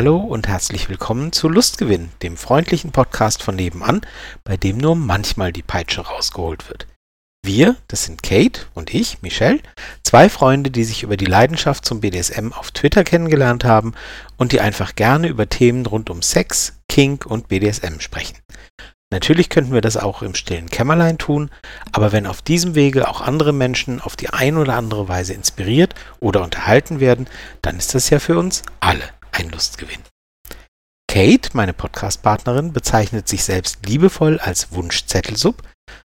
Hallo und herzlich willkommen zu Lustgewinn, dem freundlichen Podcast von nebenan, bei dem nur manchmal die Peitsche rausgeholt wird. Wir, das sind Kate und ich, Michelle, zwei Freunde, die sich über die Leidenschaft zum BDSM auf Twitter kennengelernt haben und die einfach gerne über Themen rund um Sex, Kink und BDSM sprechen. Natürlich könnten wir das auch im stillen Kämmerlein tun, aber wenn auf diesem Wege auch andere Menschen auf die ein oder andere Weise inspiriert oder unterhalten werden, dann ist das ja für uns alle ein Lustgewinn. Kate, meine Podcast-Partnerin, bezeichnet sich selbst liebevoll als Wunschzettelsub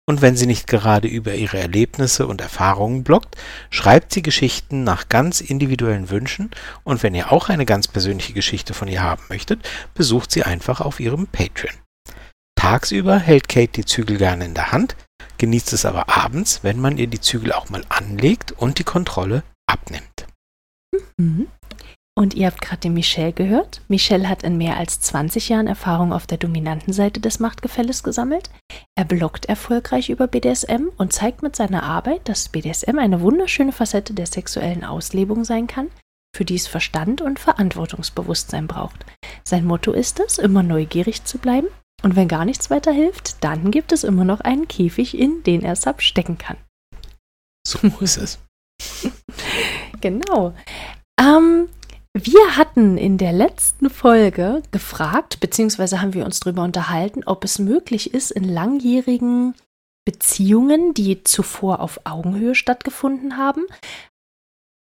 und wenn sie nicht gerade über ihre Erlebnisse und Erfahrungen bloggt, schreibt sie Geschichten nach ganz individuellen Wünschen und wenn ihr auch eine ganz persönliche Geschichte von ihr haben möchtet, besucht sie einfach auf ihrem Patreon. Tagsüber hält Kate die Zügel gerne in der Hand, genießt es aber abends, wenn man ihr die Zügel auch mal anlegt und die Kontrolle abnimmt. Mhm. Und ihr habt gerade den Michel gehört. Michel hat in mehr als 20 Jahren Erfahrung auf der dominanten Seite des Machtgefälles gesammelt. Er bloggt erfolgreich über BDSM und zeigt mit seiner Arbeit, dass BDSM eine wunderschöne Facette der sexuellen Auslebung sein kann, für die es Verstand und Verantwortungsbewusstsein braucht. Sein Motto ist es, immer neugierig zu bleiben. Und wenn gar nichts weiter hilft, dann gibt es immer noch einen Käfig, in den er Sub stecken kann. So ist es. genau. Ähm, wir hatten in der letzten Folge gefragt, beziehungsweise haben wir uns darüber unterhalten, ob es möglich ist, in langjährigen Beziehungen, die zuvor auf Augenhöhe stattgefunden haben,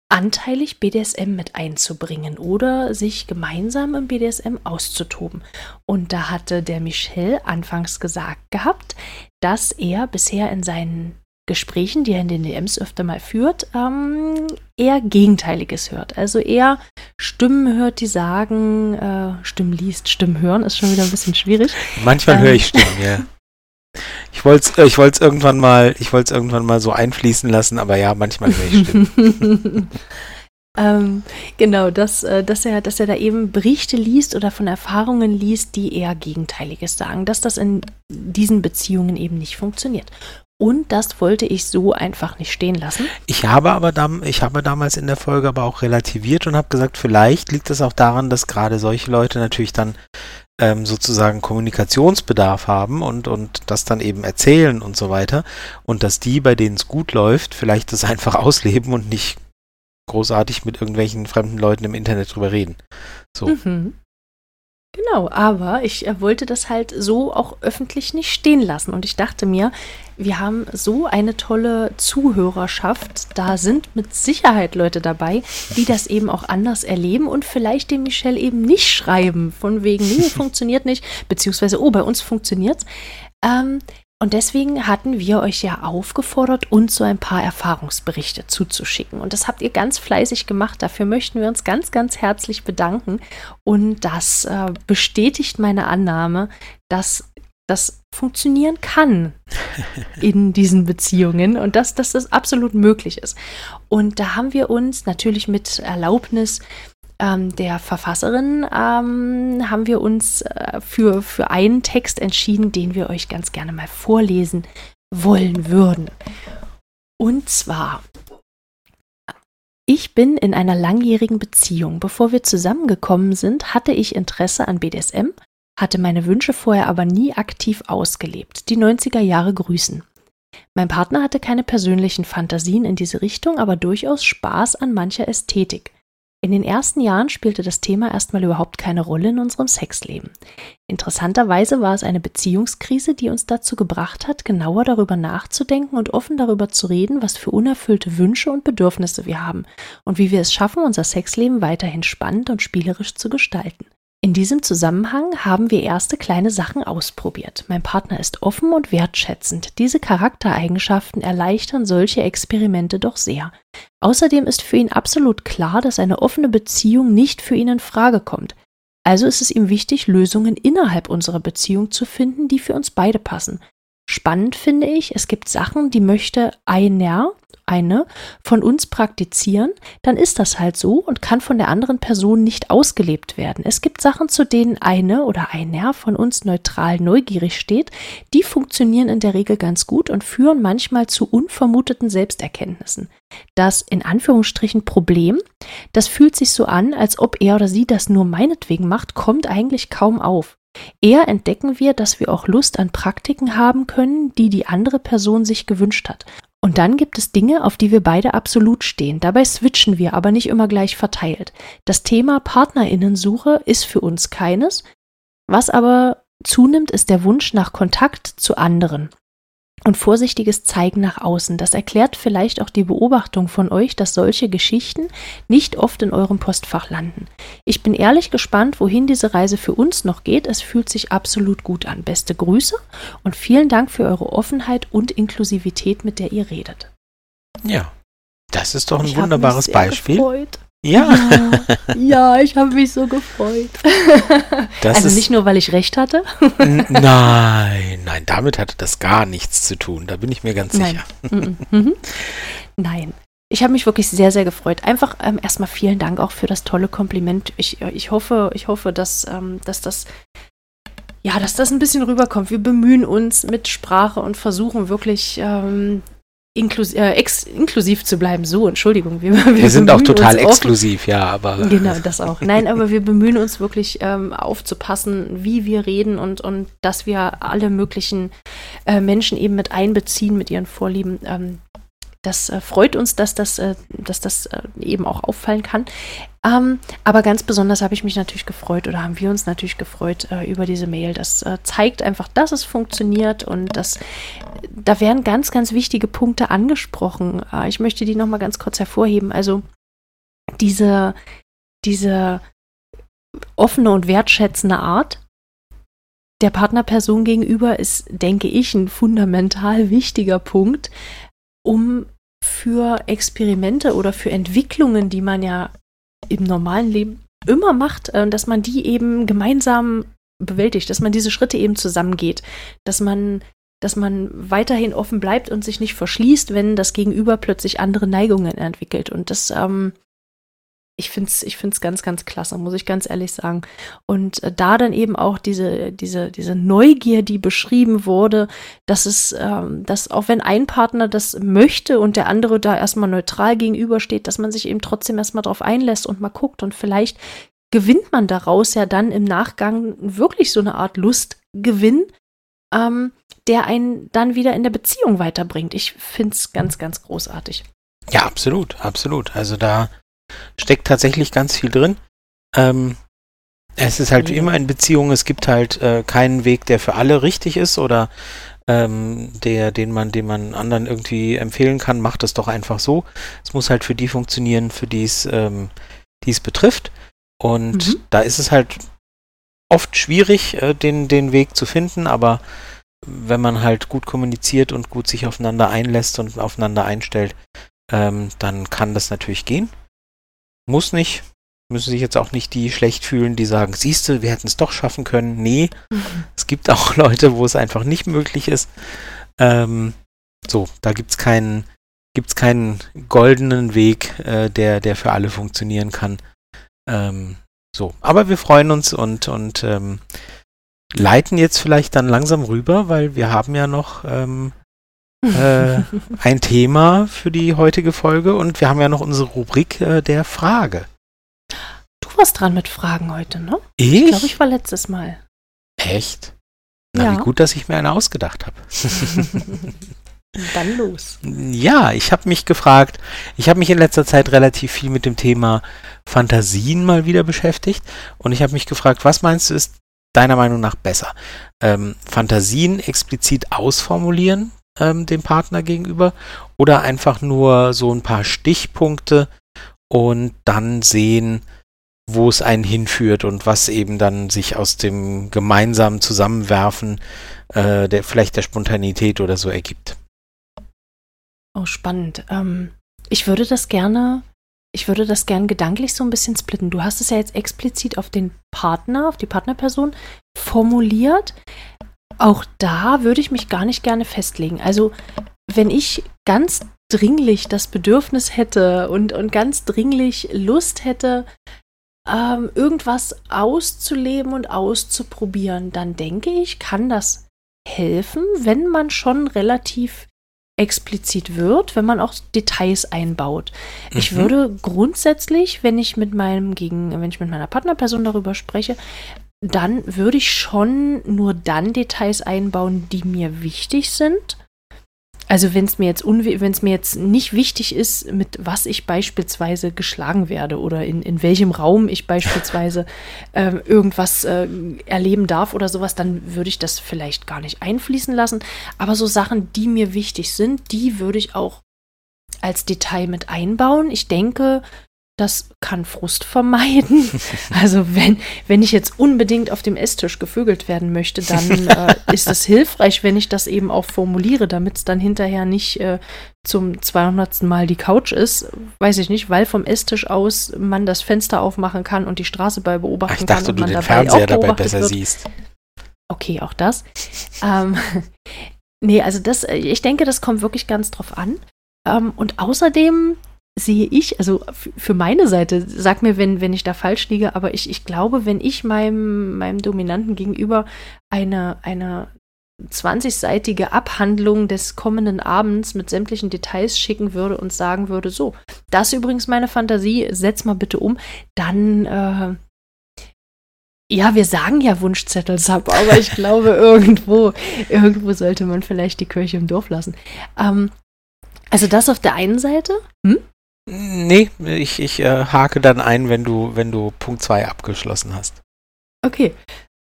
anteilig BDSM mit einzubringen oder sich gemeinsam im BDSM auszutoben. Und da hatte der Michel anfangs gesagt gehabt, dass er bisher in seinen Gesprächen, die er in den DMs öfter mal führt, ähm, eher Gegenteiliges hört. Also eher Stimmen hört, die sagen, äh, Stimmen liest, Stimmen hören, ist schon wieder ein bisschen schwierig. Manchmal ähm, höre ich Stimmen, ja. Ich wollte es äh, ich irgendwann mal, ich wollte irgendwann mal so einfließen lassen, aber ja, manchmal höre ich Stimmen. Ähm, genau, dass, äh, dass, er, dass er da eben Berichte liest oder von Erfahrungen liest, die eher Gegenteiliges sagen, dass das in diesen Beziehungen eben nicht funktioniert. Und das wollte ich so einfach nicht stehen lassen. Ich habe aber dam ich habe damals in der Folge aber auch relativiert und habe gesagt, vielleicht liegt es auch daran, dass gerade solche Leute natürlich dann ähm, sozusagen Kommunikationsbedarf haben und, und das dann eben erzählen und so weiter. Und dass die, bei denen es gut läuft, vielleicht das einfach ausleben und nicht großartig mit irgendwelchen fremden Leuten im Internet drüber reden. So. Mhm. Genau, aber ich äh, wollte das halt so auch öffentlich nicht stehen lassen. Und ich dachte mir, wir haben so eine tolle Zuhörerschaft. Da sind mit Sicherheit Leute dabei, die das eben auch anders erleben und vielleicht dem Michelle eben nicht schreiben. Von wegen, nee, funktioniert nicht. Beziehungsweise, oh, bei uns funktioniert's. Ähm, und deswegen hatten wir euch ja aufgefordert, uns so ein paar Erfahrungsberichte zuzuschicken. Und das habt ihr ganz fleißig gemacht. Dafür möchten wir uns ganz, ganz herzlich bedanken. Und das äh, bestätigt meine Annahme, dass das funktionieren kann in diesen Beziehungen und dass, dass das absolut möglich ist. Und da haben wir uns natürlich mit Erlaubnis ähm, der Verfasserin ähm, haben wir uns äh, für, für einen Text entschieden, den wir euch ganz gerne mal vorlesen wollen würden. Und zwar, ich bin in einer langjährigen Beziehung. Bevor wir zusammengekommen sind, hatte ich Interesse an BDSM, hatte meine Wünsche vorher aber nie aktiv ausgelebt. Die 90er Jahre grüßen. Mein Partner hatte keine persönlichen Fantasien in diese Richtung, aber durchaus Spaß an mancher Ästhetik. In den ersten Jahren spielte das Thema erstmal überhaupt keine Rolle in unserem Sexleben. Interessanterweise war es eine Beziehungskrise, die uns dazu gebracht hat, genauer darüber nachzudenken und offen darüber zu reden, was für unerfüllte Wünsche und Bedürfnisse wir haben und wie wir es schaffen, unser Sexleben weiterhin spannend und spielerisch zu gestalten. In diesem Zusammenhang haben wir erste kleine Sachen ausprobiert. Mein Partner ist offen und wertschätzend. Diese Charaktereigenschaften erleichtern solche Experimente doch sehr. Außerdem ist für ihn absolut klar, dass eine offene Beziehung nicht für ihn in Frage kommt. Also ist es ihm wichtig, Lösungen innerhalb unserer Beziehung zu finden, die für uns beide passen. Spannend finde ich, es gibt Sachen, die möchte einer, eine von uns praktizieren, dann ist das halt so und kann von der anderen Person nicht ausgelebt werden. Es gibt Sachen, zu denen eine oder einer von uns neutral neugierig steht, die funktionieren in der Regel ganz gut und führen manchmal zu unvermuteten Selbsterkenntnissen. Das in Anführungsstrichen Problem, das fühlt sich so an, als ob er oder sie das nur meinetwegen macht, kommt eigentlich kaum auf. Eher entdecken wir, dass wir auch Lust an Praktiken haben können, die die andere Person sich gewünscht hat. Und dann gibt es Dinge, auf die wir beide absolut stehen. Dabei switchen wir, aber nicht immer gleich verteilt. Das Thema Partnerinnensuche ist für uns keines. Was aber zunimmt, ist der Wunsch nach Kontakt zu anderen und vorsichtiges Zeigen nach außen. Das erklärt vielleicht auch die Beobachtung von euch, dass solche Geschichten nicht oft in eurem Postfach landen. Ich bin ehrlich gespannt, wohin diese Reise für uns noch geht. Es fühlt sich absolut gut an. Beste Grüße und vielen Dank für eure Offenheit und Inklusivität, mit der ihr redet. Ja, das ist doch ein ich wunderbares Beispiel. Gefreut. Ja. Ja, ja ich habe mich so gefreut. Das also nicht nur, weil ich recht hatte. nein, nein, damit hatte das gar nichts zu tun. Da bin ich mir ganz nein. sicher. Mhm, mhm. Nein. Ich habe mich wirklich sehr, sehr gefreut. Einfach ähm, erstmal vielen Dank auch für das tolle Kompliment. Ich, äh, ich hoffe, ich hoffe, dass, ähm, dass das ja, dass das ein bisschen rüberkommt. Wir bemühen uns mit Sprache und versuchen wirklich ähm, inklus äh, inklusiv zu bleiben. So, Entschuldigung. Wir, wir, wir sind auch total exklusiv, ja, aber. Genau, das auch. Nein, aber wir bemühen uns wirklich ähm, aufzupassen, wie wir reden und, und dass wir alle möglichen äh, Menschen eben mit einbeziehen mit ihren Vorlieben. Ähm, das äh, freut uns, dass das, äh, dass das äh, eben auch auffallen kann. Ähm, aber ganz besonders habe ich mich natürlich gefreut oder haben wir uns natürlich gefreut äh, über diese Mail. Das äh, zeigt einfach, dass es funktioniert und dass da werden ganz, ganz wichtige Punkte angesprochen. Äh, ich möchte die nochmal ganz kurz hervorheben. Also diese, diese offene und wertschätzende Art, der Partnerperson gegenüber ist, denke ich, ein fundamental wichtiger Punkt, um für Experimente oder für Entwicklungen, die man ja im normalen Leben immer macht, äh, dass man die eben gemeinsam bewältigt, dass man diese Schritte eben zusammengeht, dass man, dass man weiterhin offen bleibt und sich nicht verschließt, wenn das Gegenüber plötzlich andere Neigungen entwickelt. Und das ähm, ich finde es ich find's ganz, ganz klasse, muss ich ganz ehrlich sagen. Und äh, da dann eben auch diese, diese, diese Neugier, die beschrieben wurde, dass es, ähm, dass auch wenn ein Partner das möchte und der andere da erstmal neutral gegenübersteht, dass man sich eben trotzdem erstmal drauf einlässt und mal guckt und vielleicht gewinnt man daraus ja dann im Nachgang wirklich so eine Art Lustgewinn, ähm, der einen dann wieder in der Beziehung weiterbringt. Ich finde es ganz, ganz großartig. Ja, absolut, absolut. Also da steckt tatsächlich ganz viel drin. Ähm, es ist halt wie immer in Beziehungen, es gibt halt äh, keinen Weg, der für alle richtig ist oder ähm, der, den man, den man anderen irgendwie empfehlen kann, macht es doch einfach so. Es muss halt für die funktionieren, für die es, ähm, die es betrifft. Und mhm. da ist es halt oft schwierig, äh, den, den Weg zu finden, aber wenn man halt gut kommuniziert und gut sich aufeinander einlässt und aufeinander einstellt, ähm, dann kann das natürlich gehen. Muss nicht. Müssen sich jetzt auch nicht die schlecht fühlen, die sagen, siehst du, wir hätten es doch schaffen können. Nee, mhm. es gibt auch Leute, wo es einfach nicht möglich ist. Ähm, so, da gibt es keinen, gibt's keinen goldenen Weg, äh, der, der für alle funktionieren kann. Ähm, so, aber wir freuen uns und, und ähm, leiten jetzt vielleicht dann langsam rüber, weil wir haben ja noch ähm, äh, ein Thema für die heutige Folge und wir haben ja noch unsere Rubrik äh, der Frage. Du warst dran mit Fragen heute, ne? Ich? Ich glaube, ich war letztes Mal. Echt? Na, ja. wie gut, dass ich mir eine ausgedacht habe. Dann los. Ja, ich habe mich gefragt, ich habe mich in letzter Zeit relativ viel mit dem Thema Fantasien mal wieder beschäftigt und ich habe mich gefragt, was meinst du ist deiner Meinung nach besser? Ähm, Fantasien explizit ausformulieren, ähm, dem Partner gegenüber oder einfach nur so ein paar Stichpunkte und dann sehen, wo es einen hinführt und was eben dann sich aus dem gemeinsamen Zusammenwerfen äh, der vielleicht der Spontanität oder so ergibt. Oh, spannend. Ähm, ich würde das gerne, ich würde das gerne gedanklich so ein bisschen splitten. Du hast es ja jetzt explizit auf den Partner, auf die Partnerperson formuliert. Auch da würde ich mich gar nicht gerne festlegen. Also, wenn ich ganz dringlich das Bedürfnis hätte und, und ganz dringlich Lust hätte, ähm, irgendwas auszuleben und auszuprobieren, dann denke ich, kann das helfen, wenn man schon relativ explizit wird, wenn man auch Details einbaut. Mhm. Ich würde grundsätzlich, wenn ich mit meinem gegen, wenn ich mit meiner Partnerperson darüber spreche, dann würde ich schon nur dann Details einbauen, die mir wichtig sind also wenn es mir jetzt wenn es mir jetzt nicht wichtig ist, mit was ich beispielsweise geschlagen werde oder in, in welchem Raum ich beispielsweise äh, irgendwas äh, erleben darf oder sowas, dann würde ich das vielleicht gar nicht einfließen lassen. Aber so Sachen, die mir wichtig sind, die würde ich auch als Detail mit einbauen. Ich denke, das kann Frust vermeiden. Also wenn, wenn ich jetzt unbedingt auf dem Esstisch gevögelt werden möchte, dann äh, ist es hilfreich, wenn ich das eben auch formuliere, damit es dann hinterher nicht äh, zum 200. Mal die Couch ist. Weiß ich nicht, weil vom Esstisch aus man das Fenster aufmachen kann und die Straße bei beobachten Ach, ich dachte, kann. Und man du den dabei Fernseher dabei besser wird. siehst. Okay, auch das. ähm, nee, also das, äh, ich denke, das kommt wirklich ganz drauf an. Ähm, und außerdem sehe ich, also für meine Seite, sag mir, wenn, wenn ich da falsch liege, aber ich, ich glaube, wenn ich meinem, meinem Dominanten gegenüber eine, eine 20-seitige Abhandlung des kommenden Abends mit sämtlichen Details schicken würde und sagen würde, so, das ist übrigens meine Fantasie, setz mal bitte um, dann, äh, ja, wir sagen ja Wunschzettel, Sub, aber ich glaube, irgendwo, irgendwo sollte man vielleicht die Kirche im Dorf lassen. Ähm, also das auf der einen Seite. Hm? Nee, ich, ich äh, hake dann ein, wenn du, wenn du Punkt 2 abgeschlossen hast. Okay.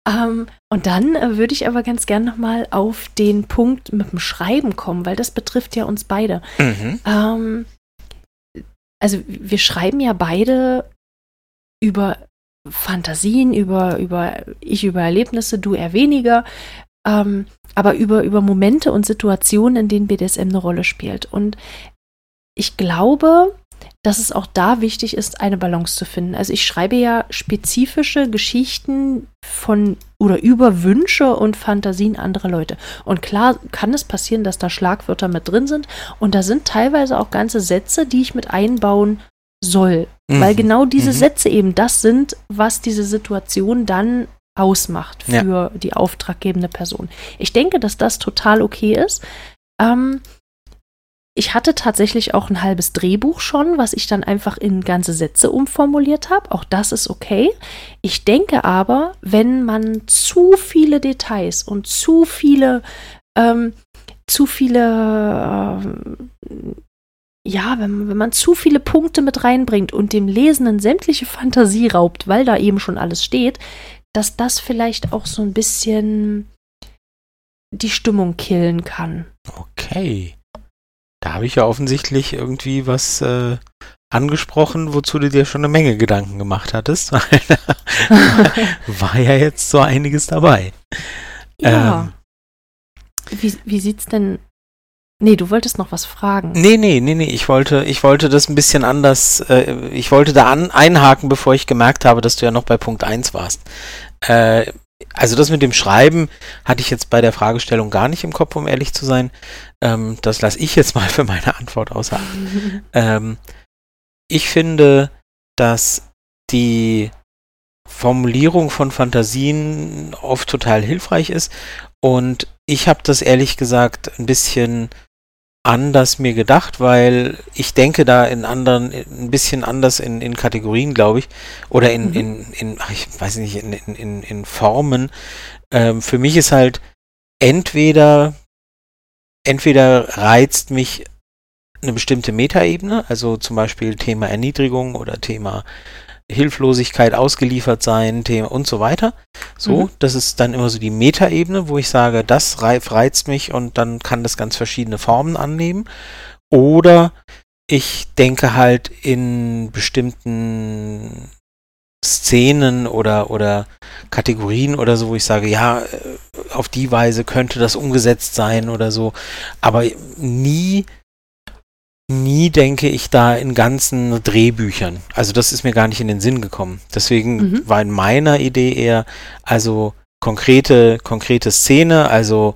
Ähm, und dann äh, würde ich aber ganz gern nochmal auf den Punkt mit dem Schreiben kommen, weil das betrifft ja uns beide. Mhm. Ähm, also wir schreiben ja beide über Fantasien, über, über ich über Erlebnisse, du eher weniger, ähm, aber über, über Momente und Situationen, in denen BDSM eine Rolle spielt. Und ich glaube, dass es auch da wichtig ist, eine Balance zu finden. Also ich schreibe ja spezifische Geschichten von oder über Wünsche und Fantasien anderer Leute. Und klar kann es passieren, dass da Schlagwörter mit drin sind und da sind teilweise auch ganze Sätze, die ich mit einbauen soll, mhm. weil genau diese mhm. Sätze eben das sind, was diese Situation dann ausmacht für ja. die auftraggebende Person. Ich denke, dass das total okay ist. Ähm, ich hatte tatsächlich auch ein halbes Drehbuch schon, was ich dann einfach in ganze Sätze umformuliert habe. Auch das ist okay. Ich denke aber, wenn man zu viele Details und zu viele, ähm, zu viele, ähm, ja, wenn, wenn man zu viele Punkte mit reinbringt und dem Lesenden sämtliche Fantasie raubt, weil da eben schon alles steht, dass das vielleicht auch so ein bisschen die Stimmung killen kann. Okay. Da habe ich ja offensichtlich irgendwie was äh, angesprochen, wozu du dir schon eine Menge Gedanken gemacht hattest. war ja jetzt so einiges dabei. Ja. Ähm, wie, wie sieht's denn Nee, du wolltest noch was fragen. Nee, nee, nee, nee. Ich wollte, ich wollte das ein bisschen anders, äh, ich wollte da an, einhaken, bevor ich gemerkt habe, dass du ja noch bei Punkt 1 warst. Äh, also das mit dem Schreiben hatte ich jetzt bei der Fragestellung gar nicht im Kopf, um ehrlich zu sein. Ähm, das lasse ich jetzt mal für meine Antwort außer ähm, ich finde, dass die Formulierung von Fantasien oft total hilfreich ist und ich habe das ehrlich gesagt ein bisschen anders mir gedacht, weil ich denke da in anderen, ein bisschen anders in, in Kategorien, glaube ich, oder in, mhm. in, in, ich weiß nicht, in, in, in Formen. Ähm, für mich ist halt entweder, entweder reizt mich eine bestimmte Metaebene, also zum Beispiel Thema Erniedrigung oder Thema Hilflosigkeit ausgeliefert sein, Thema und so weiter. So, mhm. das ist dann immer so die Metaebene, wo ich sage, das reizt mich und dann kann das ganz verschiedene Formen annehmen. Oder ich denke halt in bestimmten Szenen oder, oder Kategorien oder so, wo ich sage, ja, äh, auf die Weise könnte das umgesetzt sein oder so, aber nie nie denke ich da in ganzen Drehbüchern. Also das ist mir gar nicht in den Sinn gekommen. Deswegen mhm. war in meiner Idee eher also konkrete, konkrete Szene, also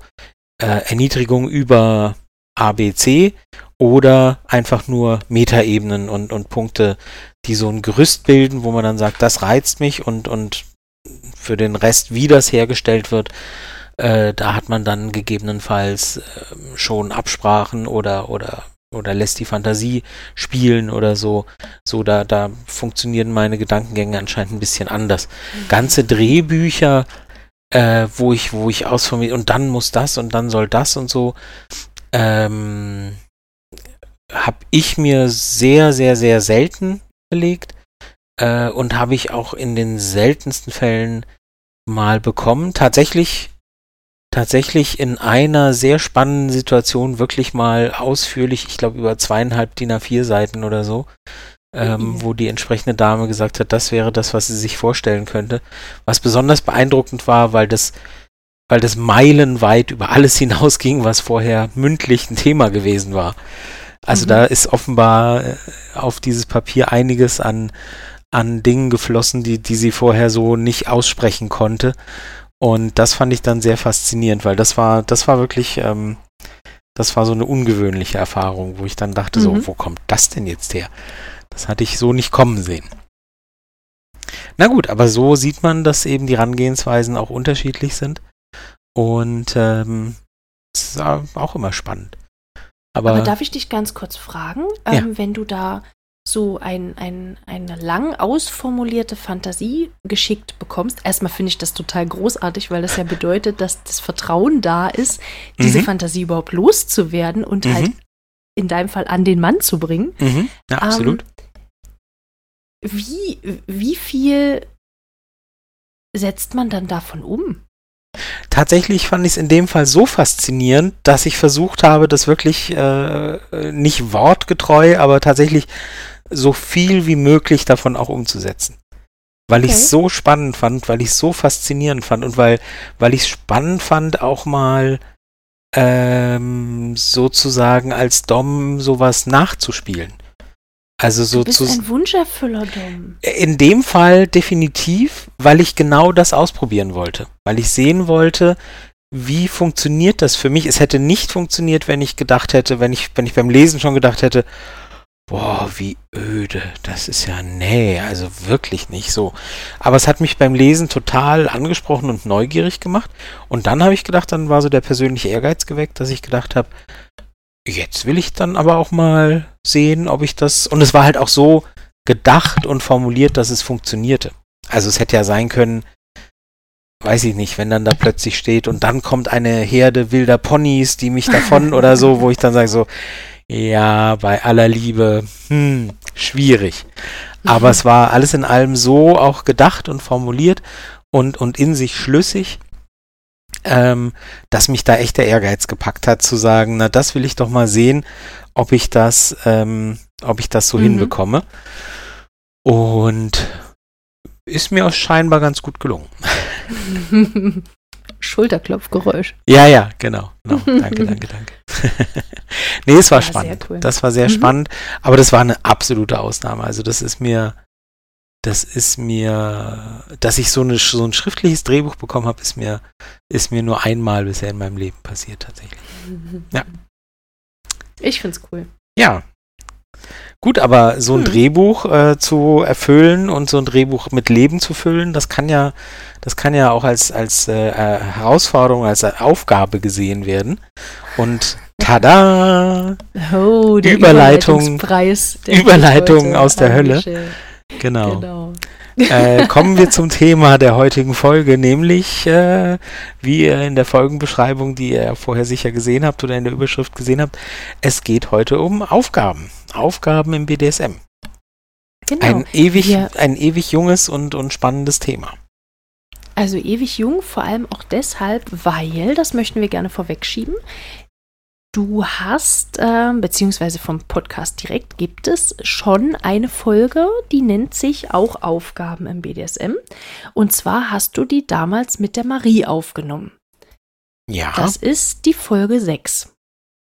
äh, Erniedrigung über ABC oder einfach nur Metaebenen und, und Punkte, die so ein Gerüst bilden, wo man dann sagt, das reizt mich und, und für den Rest, wie das hergestellt wird, äh, da hat man dann gegebenenfalls äh, schon Absprachen oder, oder, oder lässt die Fantasie spielen oder so. So, da, da funktionieren meine Gedankengänge anscheinend ein bisschen anders. Mhm. Ganze Drehbücher, äh, wo ich, wo ich ausformuliert, und dann muss das und dann soll das und so, ähm, habe ich mir sehr, sehr, sehr selten belegt äh, und habe ich auch in den seltensten Fällen mal bekommen. Tatsächlich, tatsächlich in einer sehr spannenden Situation wirklich mal ausführlich, ich glaube über zweieinhalb DIN A4 Seiten oder so, ähm, mhm. wo die entsprechende Dame gesagt hat, das wäre das, was sie sich vorstellen könnte. Was besonders beeindruckend war, weil das weil das meilenweit über alles hinausging, was vorher mündlich ein Thema gewesen war. Also mhm. da ist offenbar äh, auf dieses Papier einiges an, an Dingen geflossen, die, die sie vorher so nicht aussprechen konnte. Und das fand ich dann sehr faszinierend, weil das war, das war wirklich, ähm, das war so eine ungewöhnliche Erfahrung, wo ich dann dachte, mhm. so, wo kommt das denn jetzt her? Das hatte ich so nicht kommen sehen. Na gut, aber so sieht man, dass eben die Herangehensweisen auch unterschiedlich sind. Und ähm, das ist auch immer spannend. Aber, Aber darf ich dich ganz kurz fragen, ja. ähm, wenn du da so ein, ein, eine lang ausformulierte Fantasie geschickt bekommst. Erstmal finde ich das total großartig, weil das ja bedeutet, dass das Vertrauen da ist, diese mhm. Fantasie überhaupt loszuwerden und halt mhm. halt in deinem Fall an den Mann zu bringen. Mhm. Ja, absolut. Ähm, wie, wie viel setzt man dann davon um? Tatsächlich fand ich es in dem Fall so faszinierend, dass ich versucht habe, das wirklich äh, nicht wortgetreu, aber tatsächlich so viel wie möglich davon auch umzusetzen. Weil okay. ich es so spannend fand, weil ich es so faszinierend fand und weil, weil ich es spannend fand, auch mal ähm, sozusagen als Dom sowas nachzuspielen. Also so du bist zu, ein Wunscherfüller, Dom. In dem Fall definitiv, weil ich genau das ausprobieren wollte. Weil ich sehen wollte, wie funktioniert das für mich. Es hätte nicht funktioniert, wenn ich gedacht hätte, wenn ich, wenn ich beim Lesen schon gedacht hätte, boah, wie öde, das ist ja nee, also wirklich nicht so. Aber es hat mich beim Lesen total angesprochen und neugierig gemacht. Und dann habe ich gedacht, dann war so der persönliche Ehrgeiz geweckt, dass ich gedacht habe, jetzt will ich dann aber auch mal sehen, ob ich das. Und es war halt auch so gedacht und formuliert, dass es funktionierte. Also es hätte ja sein können, weiß ich nicht, wenn dann da plötzlich steht und dann kommt eine Herde wilder Ponys, die mich davon oder so, wo ich dann sage so, ja, bei aller Liebe, hm, schwierig. Aber es war alles in allem so auch gedacht und formuliert und, und in sich schlüssig, ähm, dass mich da echt der Ehrgeiz gepackt hat, zu sagen, na, das will ich doch mal sehen, ob ich das, ähm, ob ich das so mhm. hinbekomme. Und ist mir auch scheinbar ganz gut gelungen. Schulterklopfgeräusch. Ja, ja, genau. genau. Danke, danke, danke. nee, es war ja, spannend. Cool. Das war sehr mhm. spannend, aber das war eine absolute Ausnahme. Also das ist mir das ist mir, dass ich so, eine, so ein schriftliches Drehbuch bekommen habe, ist mir, ist mir nur einmal bisher in meinem Leben passiert tatsächlich. Ja. Ich find's cool. Ja. Gut, aber so ein hm. Drehbuch äh, zu erfüllen und so ein Drehbuch mit Leben zu füllen, das kann ja, das kann ja auch als, als äh, Herausforderung, als Aufgabe gesehen werden. Und tada! Oh, der Überleitung, Überleitung aus der Hölle. Genau. genau. Äh, kommen wir zum Thema der heutigen Folge, nämlich, äh, wie ihr in der Folgenbeschreibung, die ihr vorher sicher gesehen habt oder in der Überschrift gesehen habt, es geht heute um Aufgaben. Aufgaben im BDSM. Genau. Ein ewig, ja. ein ewig junges und, und spannendes Thema. Also ewig jung, vor allem auch deshalb, weil, das möchten wir gerne vorwegschieben, Du hast, äh, beziehungsweise vom Podcast direkt gibt es schon eine Folge, die nennt sich auch Aufgaben im BDSM. Und zwar hast du die damals mit der Marie aufgenommen. Ja. Das ist die Folge 6.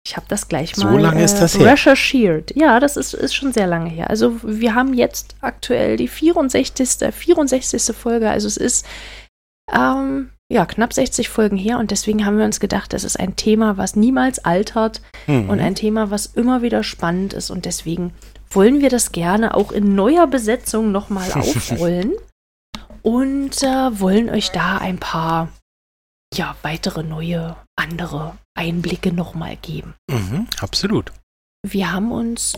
Ich habe das gleich so mal lange äh, ist das her. recherchiert. Ja, das ist, ist schon sehr lange her. Also wir haben jetzt aktuell die 64. 64. Folge. Also es ist ähm, ja, knapp 60 Folgen her und deswegen haben wir uns gedacht, das ist ein Thema, was niemals altert Mhm. und ein Thema, was immer wieder spannend ist und deswegen wollen wir das gerne auch in neuer Besetzung nochmal aufrollen und äh, wollen euch da ein paar, ja, weitere neue, andere Einblicke nochmal geben. Mhm, absolut. Wir haben uns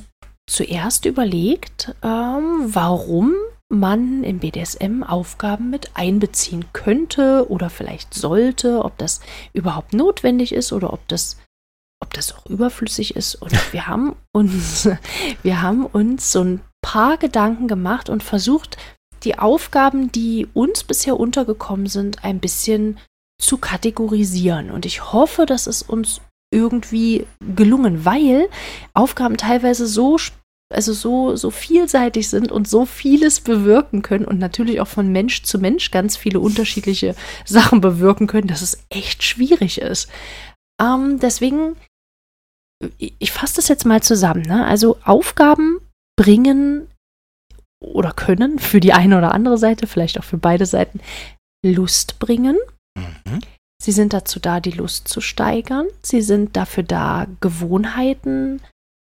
zuerst überlegt, ähm, warum man im BDSM Aufgaben mit einbeziehen könnte oder vielleicht sollte, ob das überhaupt notwendig ist oder ob das, ob das auch überflüssig ist. Und wir haben uns, wir haben uns so ein paar Gedanken gemacht und versucht, die Aufgaben, die uns bisher untergekommen sind, ein bisschen zu kategorisieren. Und ich hoffe, dass es uns irgendwie gelungen, weil Aufgaben teilweise so also so, so vielseitig sind und so vieles bewirken können und natürlich auch von Mensch zu Mensch ganz viele unterschiedliche Sachen bewirken können, dass es echt schwierig ist. Ähm, deswegen, ich, fasse das jetzt mal zusammen. Ne? Also Aufgaben bringen oder können für die eine oder andere Seite, vielleicht auch für beide Seiten, Lust bringen. Mhm. Sie sind dazu da, die Lust zu steigern. Sie sind dafür da, Gewohnheiten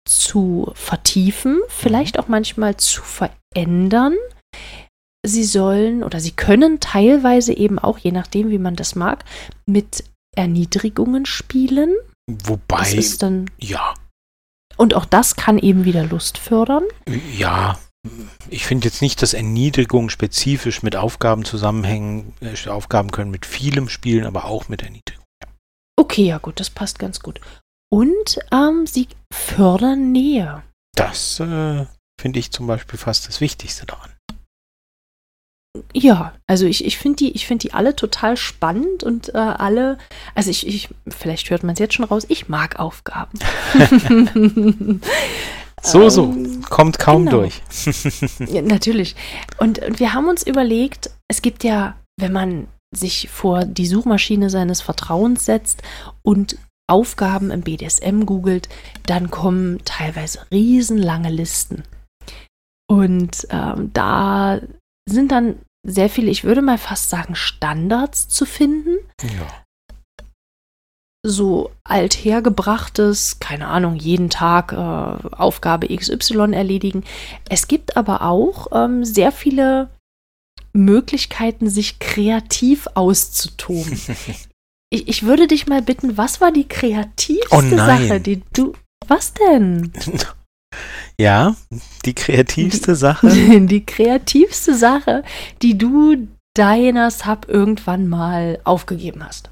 zu vertiefen, vielleicht auch manchmal zu verändern. Sie sollen oder sie können teilweise eben auch, je nachdem, wie man das mag, mit Erniedrigungen spielen. Das Wobei, ist dann, ja, und auch das kann eben wieder Lust fördern. ja, ich finde jetzt nicht, dass Erniedrigung spezifisch mit Aufgaben zusammenhängen. Äh, Aufgaben können mit vielem spielen, aber auch mit Erniedrigung. Okay, ja gut, das passt ganz gut. Und ähm, sie fördern Nähe. Das äh, finde ich zum Beispiel fast das Wichtigste daran. Ja, also ich, ich finde die, ich find die alle total spannend und äh, alle, also ich, ich, vielleicht hört man es jetzt schon raus, ich mag Aufgaben. So, so, Ähm, kommt kaum genau. durch. Ja, natürlich. Und, und wir haben uns überlegt, es gibt ja, wenn man sich vor die Suchmaschine seines Vertrauens setzt und Aufgaben im BDSM googelt, dann kommen teilweise riesenlange Listen. Und ähm, da sind dann sehr viele, ich würde mal fast sagen, Standards zu finden. Ja. so althergebrachtes, keine Ahnung, jeden Tag äh, Aufgabe XY erledigen. Es gibt aber auch ähm, sehr viele Möglichkeiten, sich kreativ auszutoben. ich, ich würde dich mal bitten, was war die kreativste Oh. Sache, die du. Was denn? ja, die kreativste Sache. die kreativste Sache, die du deiner Sub irgendwann mal aufgegeben hast.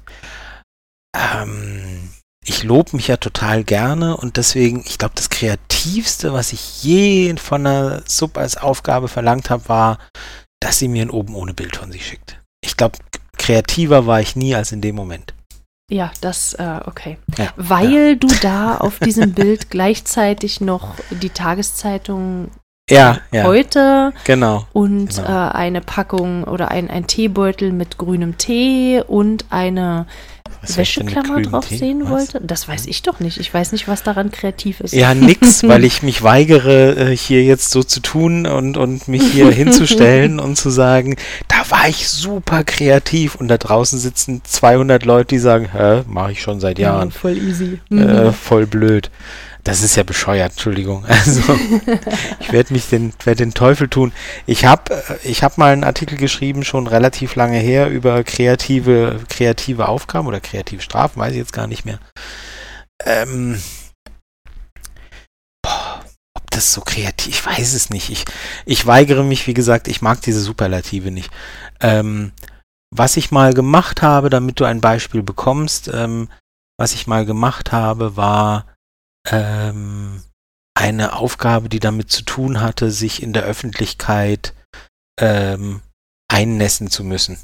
Ähm, ich lobe mich ja total gerne und deswegen, ich glaube, das Kreativste, was ich je von einer Sub als Aufgabe verlangt habe, war, dass sie mir ein oben ohne Bild von sich schickt. Ich glaube, kreativer war ich nie als in dem Moment. Ja, das, äh, okay. Ja, Weil du da auf diesem Bild gleichzeitig noch die Tageszeitung ja, ja, heute genau. und Genau. äh, eine Packung oder ein, ein Teebeutel mit grünem Tee und eine Was Wäscheklammer drauf Tee? sehen Was? wollte. Das weiß ich doch nicht. Ich weiß nicht, was daran kreativ ist. Ja, nix, weil ich mich weigere, äh, hier jetzt so zu tun und, und mich hier hinzustellen und zu sagen, da war ich super kreativ und da draußen sitzen 200 Leute, die sagen, hä, mache ich schon seit Jahren. voll easy. Äh, Mhm. voll blöd. Das ist ja bescheuert, Entschuldigung. Also, ich werde mich den, werd den Teufel tun. Ich habe ich hab mal einen Artikel geschrieben, schon relativ lange her, über kreative, kreative Aufgaben oder kreative Strafen, weiß ich jetzt gar nicht mehr. Ähm, boah, ob das so kreativ, ich weiß es nicht. Ich, ich weigere mich, wie gesagt, ich mag diese Superlative nicht. Ähm, was ich mal gemacht habe, damit du ein Beispiel bekommst, ähm, was ich mal gemacht habe, war ähm, eine Aufgabe, die damit zu tun hatte, sich in der Öffentlichkeit ähm, einnässen zu müssen.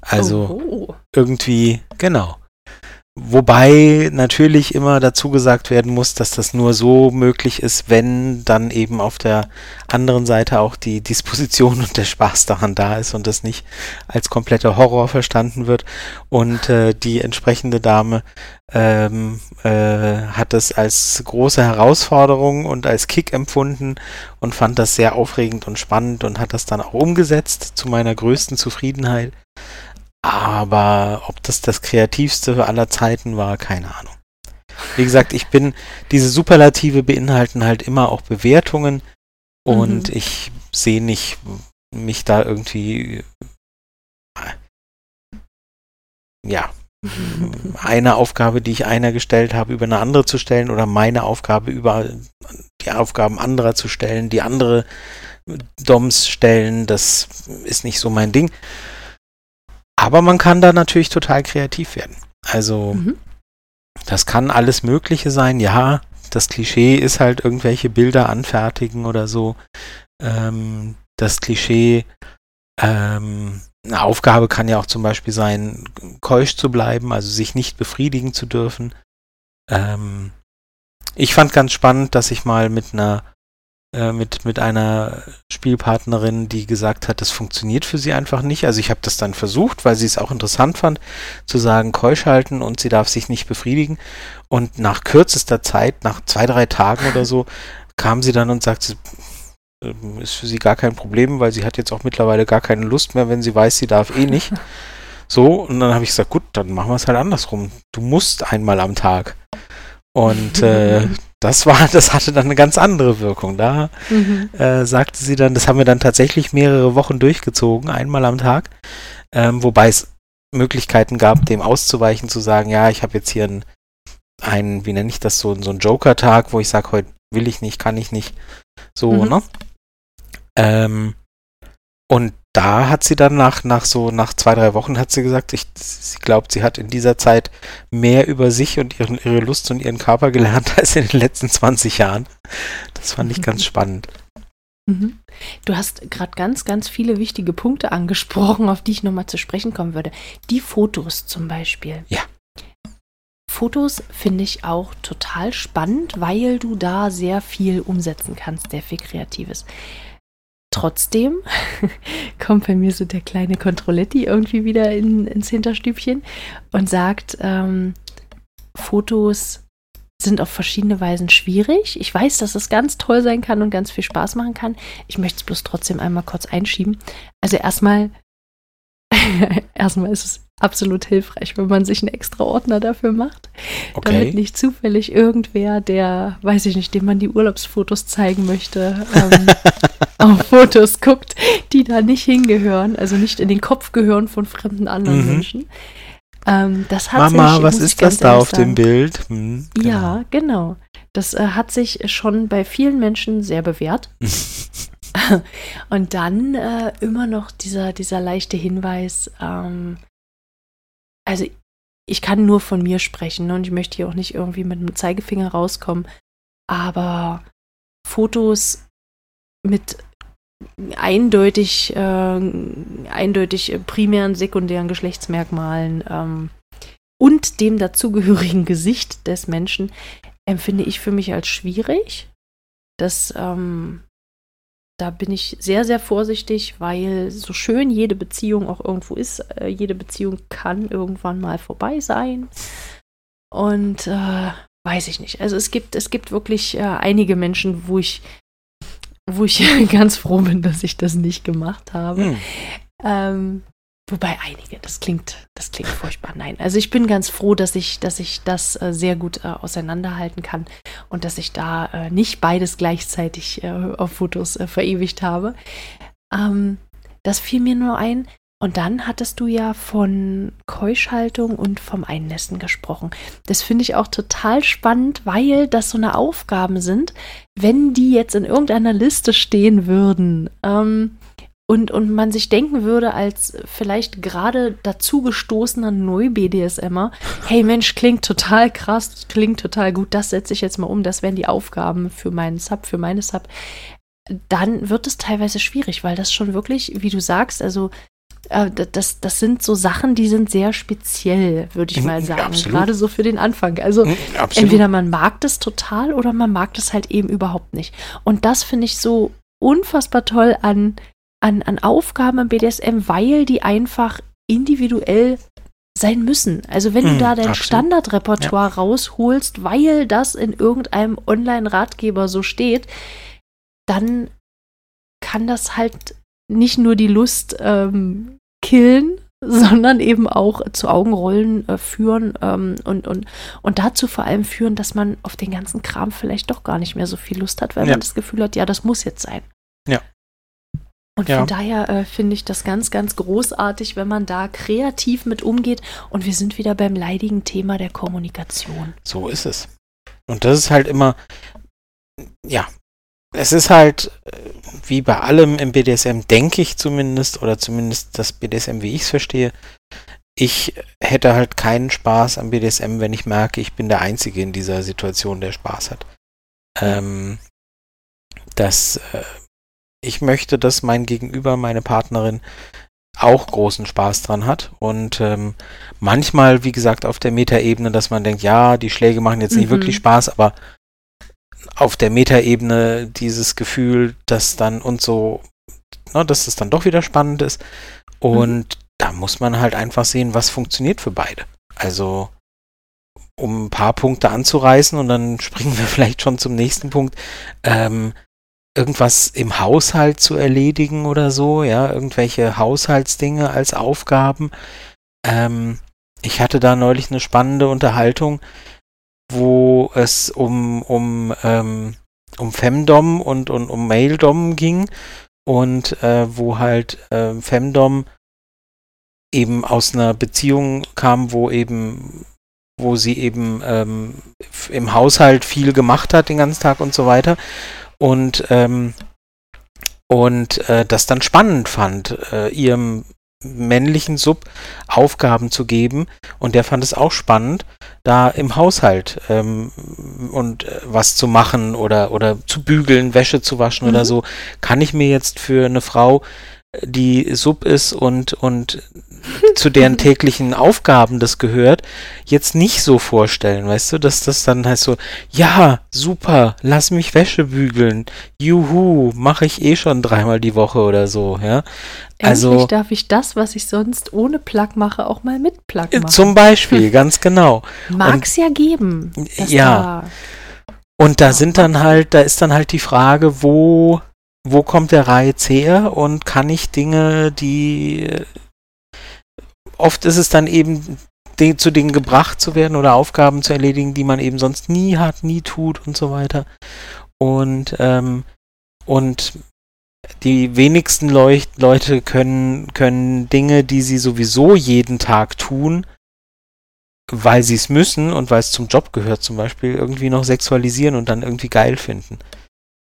Also Oh, irgendwie, genau. Wobei natürlich immer dazu gesagt werden muss, dass das nur so möglich ist, wenn dann eben auf der anderen Seite auch die Disposition und der Spaß daran da ist und das nicht als kompletter Horror verstanden wird. Und äh, die entsprechende Dame ähm, äh, hat das als große Herausforderung und als Kick empfunden und fand das sehr aufregend und spannend und hat das dann auch umgesetzt zu meiner größten Zufriedenheit. Aber ob das das kreativste aller Zeiten war, keine Ahnung. Wie gesagt, ich bin, diese Superlative beinhalten halt immer auch Bewertungen und mhm. ich sehe nicht mich da irgendwie, ja, eine Aufgabe, die ich einer gestellt habe, über eine andere zu stellen oder meine Aufgabe über die Aufgaben anderer zu stellen, die andere DOMs stellen, das ist nicht so mein Ding. Aber man kann da natürlich total kreativ werden. Also, mhm. das kann alles Mögliche sein. Ja, das Klischee ist halt irgendwelche Bilder anfertigen oder so. Ähm, das Klischee, ähm, eine Aufgabe kann ja auch zum Beispiel sein, keusch zu bleiben, also sich nicht befriedigen zu dürfen. Ähm, ich fand ganz spannend, dass ich mal mit einer äh, mit, mit einer Spielpartnerin, die gesagt hat, das funktioniert für sie einfach nicht. Also ich habe das dann versucht, weil sie es auch interessant fand, zu sagen, keusch halten und sie darf sich nicht befriedigen. Und nach kürzester Zeit, nach zwei, drei Tagen oder so, kam sie dann und sagte, ähm, ist für sie gar kein Problem, weil sie hat jetzt auch mittlerweile gar keine Lust mehr, wenn sie weiß, sie darf eh nicht. So, und dann habe ich gesagt, gut, dann machen wir es halt andersrum. Du musst einmal am Tag. Und äh, das war, das hatte dann eine ganz andere Wirkung. Da mhm. äh, sagte sie dann, das haben wir dann tatsächlich mehrere Wochen durchgezogen, einmal am Tag. Ähm, wobei es Möglichkeiten gab, dem auszuweichen, zu sagen, ja, ich habe jetzt hier einen, einen, wie nenne ich das, so, so einen Joker-Tag, wo ich sage, heute will ich nicht, kann ich nicht. So, mhm. ne? Ähm, und da hat sie dann nach, nach so, nach zwei, drei Wochen hat sie gesagt, ich, sie glaubt, sie hat in dieser Zeit mehr über sich und ihren, ihre Lust und ihren Körper gelernt als in den letzten 20 Jahren. Das fand ich ganz spannend. Mhm. Du hast gerade ganz, ganz viele wichtige Punkte angesprochen, auf die ich nochmal zu sprechen kommen würde. Die Fotos zum Beispiel. Ja. Fotos finde ich auch total spannend, weil du da sehr viel umsetzen kannst, sehr viel Kreatives. Trotzdem kommt bei mir so der kleine Controletti irgendwie wieder in, ins Hinterstübchen und sagt, ähm, Fotos sind auf verschiedene Weisen schwierig. Ich weiß, dass es ganz toll sein kann und ganz viel Spaß machen kann. Ich möchte es bloß trotzdem einmal kurz einschieben. Also erstmal, erstmal ist es absolut hilfreich, wenn man sich einen extra Ordner dafür macht, okay. damit nicht zufällig irgendwer, der, weiß ich nicht, dem man die Urlaubsfotos zeigen möchte, ähm, auf Fotos guckt, die da nicht hingehören, also nicht in den Kopf gehören von fremden anderen mhm. Menschen. Ähm, Mama, was ist das da auf sagen, dem Bild? Hm, genau. Ja, genau. Das äh, hat sich schon bei vielen Menschen sehr bewährt. Und dann äh, immer noch dieser, dieser leichte Hinweis, ähm, also ich kann nur von mir sprechen ne, und ich möchte hier auch nicht irgendwie mit einem Zeigefinger rauskommen, aber Fotos mit eindeutig, äh, eindeutig primären, sekundären Geschlechtsmerkmalen ähm, und dem dazugehörigen Gesicht des Menschen empfinde ich für mich als schwierig. Das ähm, da bin ich sehr, sehr vorsichtig, weil so schön jede Beziehung auch irgendwo ist, äh, jede Beziehung kann irgendwann mal vorbei sein. Und äh, weiß ich nicht. Also es gibt, es gibt wirklich äh, einige Menschen, wo ich, wo ich ganz froh bin, dass ich das nicht gemacht habe. Hm. Ähm, Wobei einige, das klingt, das klingt furchtbar. Nein, also ich bin ganz froh, dass ich, dass ich das äh, sehr gut äh, auseinanderhalten kann und dass ich da äh, nicht beides gleichzeitig äh, auf Fotos äh, verewigt habe. Ähm, das fiel mir nur ein. Und dann hattest du ja von Keuschhaltung und vom Einnässen gesprochen. Das finde ich auch total spannend, weil das so eine Aufgaben sind, wenn die jetzt in irgendeiner Liste stehen würden. Ähm, und, und man sich denken würde, als vielleicht gerade dazugestoßener Neu-BDSMer, hey Mensch, klingt total krass, klingt total gut, das setze ich jetzt mal um, das wären die Aufgaben für meinen Sub, für meine Sub. Dann wird es teilweise schwierig, weil das schon wirklich, wie du sagst, also äh, das, das sind so Sachen, die sind sehr speziell, würde ich mhm, mal sagen. Absolut. Gerade so für den Anfang. Also mhm, Absolut. entweder man mag das total oder man mag das halt eben überhaupt nicht. Und das finde ich so unfassbar toll an an, an Aufgaben im BDSM, weil die einfach individuell sein müssen. Also wenn du hm, da dein. Standardrepertoire ja. rausholst, weil das in irgendeinem Online-Ratgeber so steht, dann kann das halt nicht nur die Lust ähm, killen, sondern eben auch zu Augenrollen äh, führen ähm, und, und, und dazu vor allem führen, dass man auf den ganzen Kram vielleicht doch gar nicht mehr so viel Lust hat, weil Ja. man das Gefühl hat, ja, das muss jetzt sein. Ja. Und Ja. von daher äh, finde ich das ganz, ganz großartig, wenn man da kreativ mit umgeht. Und wir sind wieder beim leidigen Thema der Kommunikation. So ist es. Und das ist halt immer, ja, es ist halt äh, wie bei allem im BDSM, denke ich zumindest, oder zumindest das BDSM, wie ich es verstehe. Ich hätte halt keinen Spaß am BDSM, wenn ich merke, ich bin der Einzige in dieser Situation, der Spaß hat. Ähm, dass äh, ich möchte, dass mein Gegenüber, meine Partnerin, auch großen Spaß dran hat. Und ähm, manchmal, wie gesagt, auf der Metaebene, dass man denkt, ja, die Schläge machen jetzt nicht Mhm. wirklich Spaß, aber auf der Metaebene dieses Gefühl, dass dann und so, ne, dass es dann doch wieder spannend ist. Und da muss man halt einfach sehen, was funktioniert für beide. Also, um ein paar Punkte anzureißen und dann springen wir vielleicht schon zum nächsten Punkt. Ähm, irgendwas im Haushalt zu erledigen oder so, ja, irgendwelche Haushaltsdinge als Aufgaben. Ähm, ich hatte da neulich eine spannende Unterhaltung, wo es um, um, ähm, um Femdom und, und um Maildom ging und äh, wo halt äh, Femdom eben aus einer Beziehung kam, wo eben wo sie eben ähm, im Haushalt viel gemacht hat den ganzen Tag und so weiter und ähm, und äh, das dann spannend fand, äh, ihrem männlichen Sub Aufgaben zu geben und der fand es auch spannend, da im Haushalt ähm, und äh, was zu machen oder oder zu bügeln, Wäsche zu waschen oder Mhm. so, kann ich mir jetzt für eine Frau, die Sub ist und und zu deren täglichen Aufgaben das gehört, jetzt nicht so vorstellen, weißt du, dass das dann heißt so, ja, super, lass mich Wäsche bügeln, juhu, mache ich eh schon dreimal die Woche oder so, ja. Also Endlich darf ich das, was ich sonst ohne Plug mache, auch mal mit Plug äh, machen. zum Beispiel, ganz genau. Mag's ja geben. Ja. da- Und da Ja, sind dann halt, da ist dann halt die Frage, wo, wo kommt der Reiz her und kann ich Dinge, die oft ist es dann eben zu Dingen gebracht zu werden oder Aufgaben zu erledigen, die man eben sonst nie hat, nie tut und so weiter. Und, ähm, und die wenigsten Leuch Leute können, können Dinge, die sie sowieso jeden Tag tun, weil sie es müssen und weil es zum Job gehört zum Beispiel, irgendwie noch sexualisieren und dann irgendwie geil finden.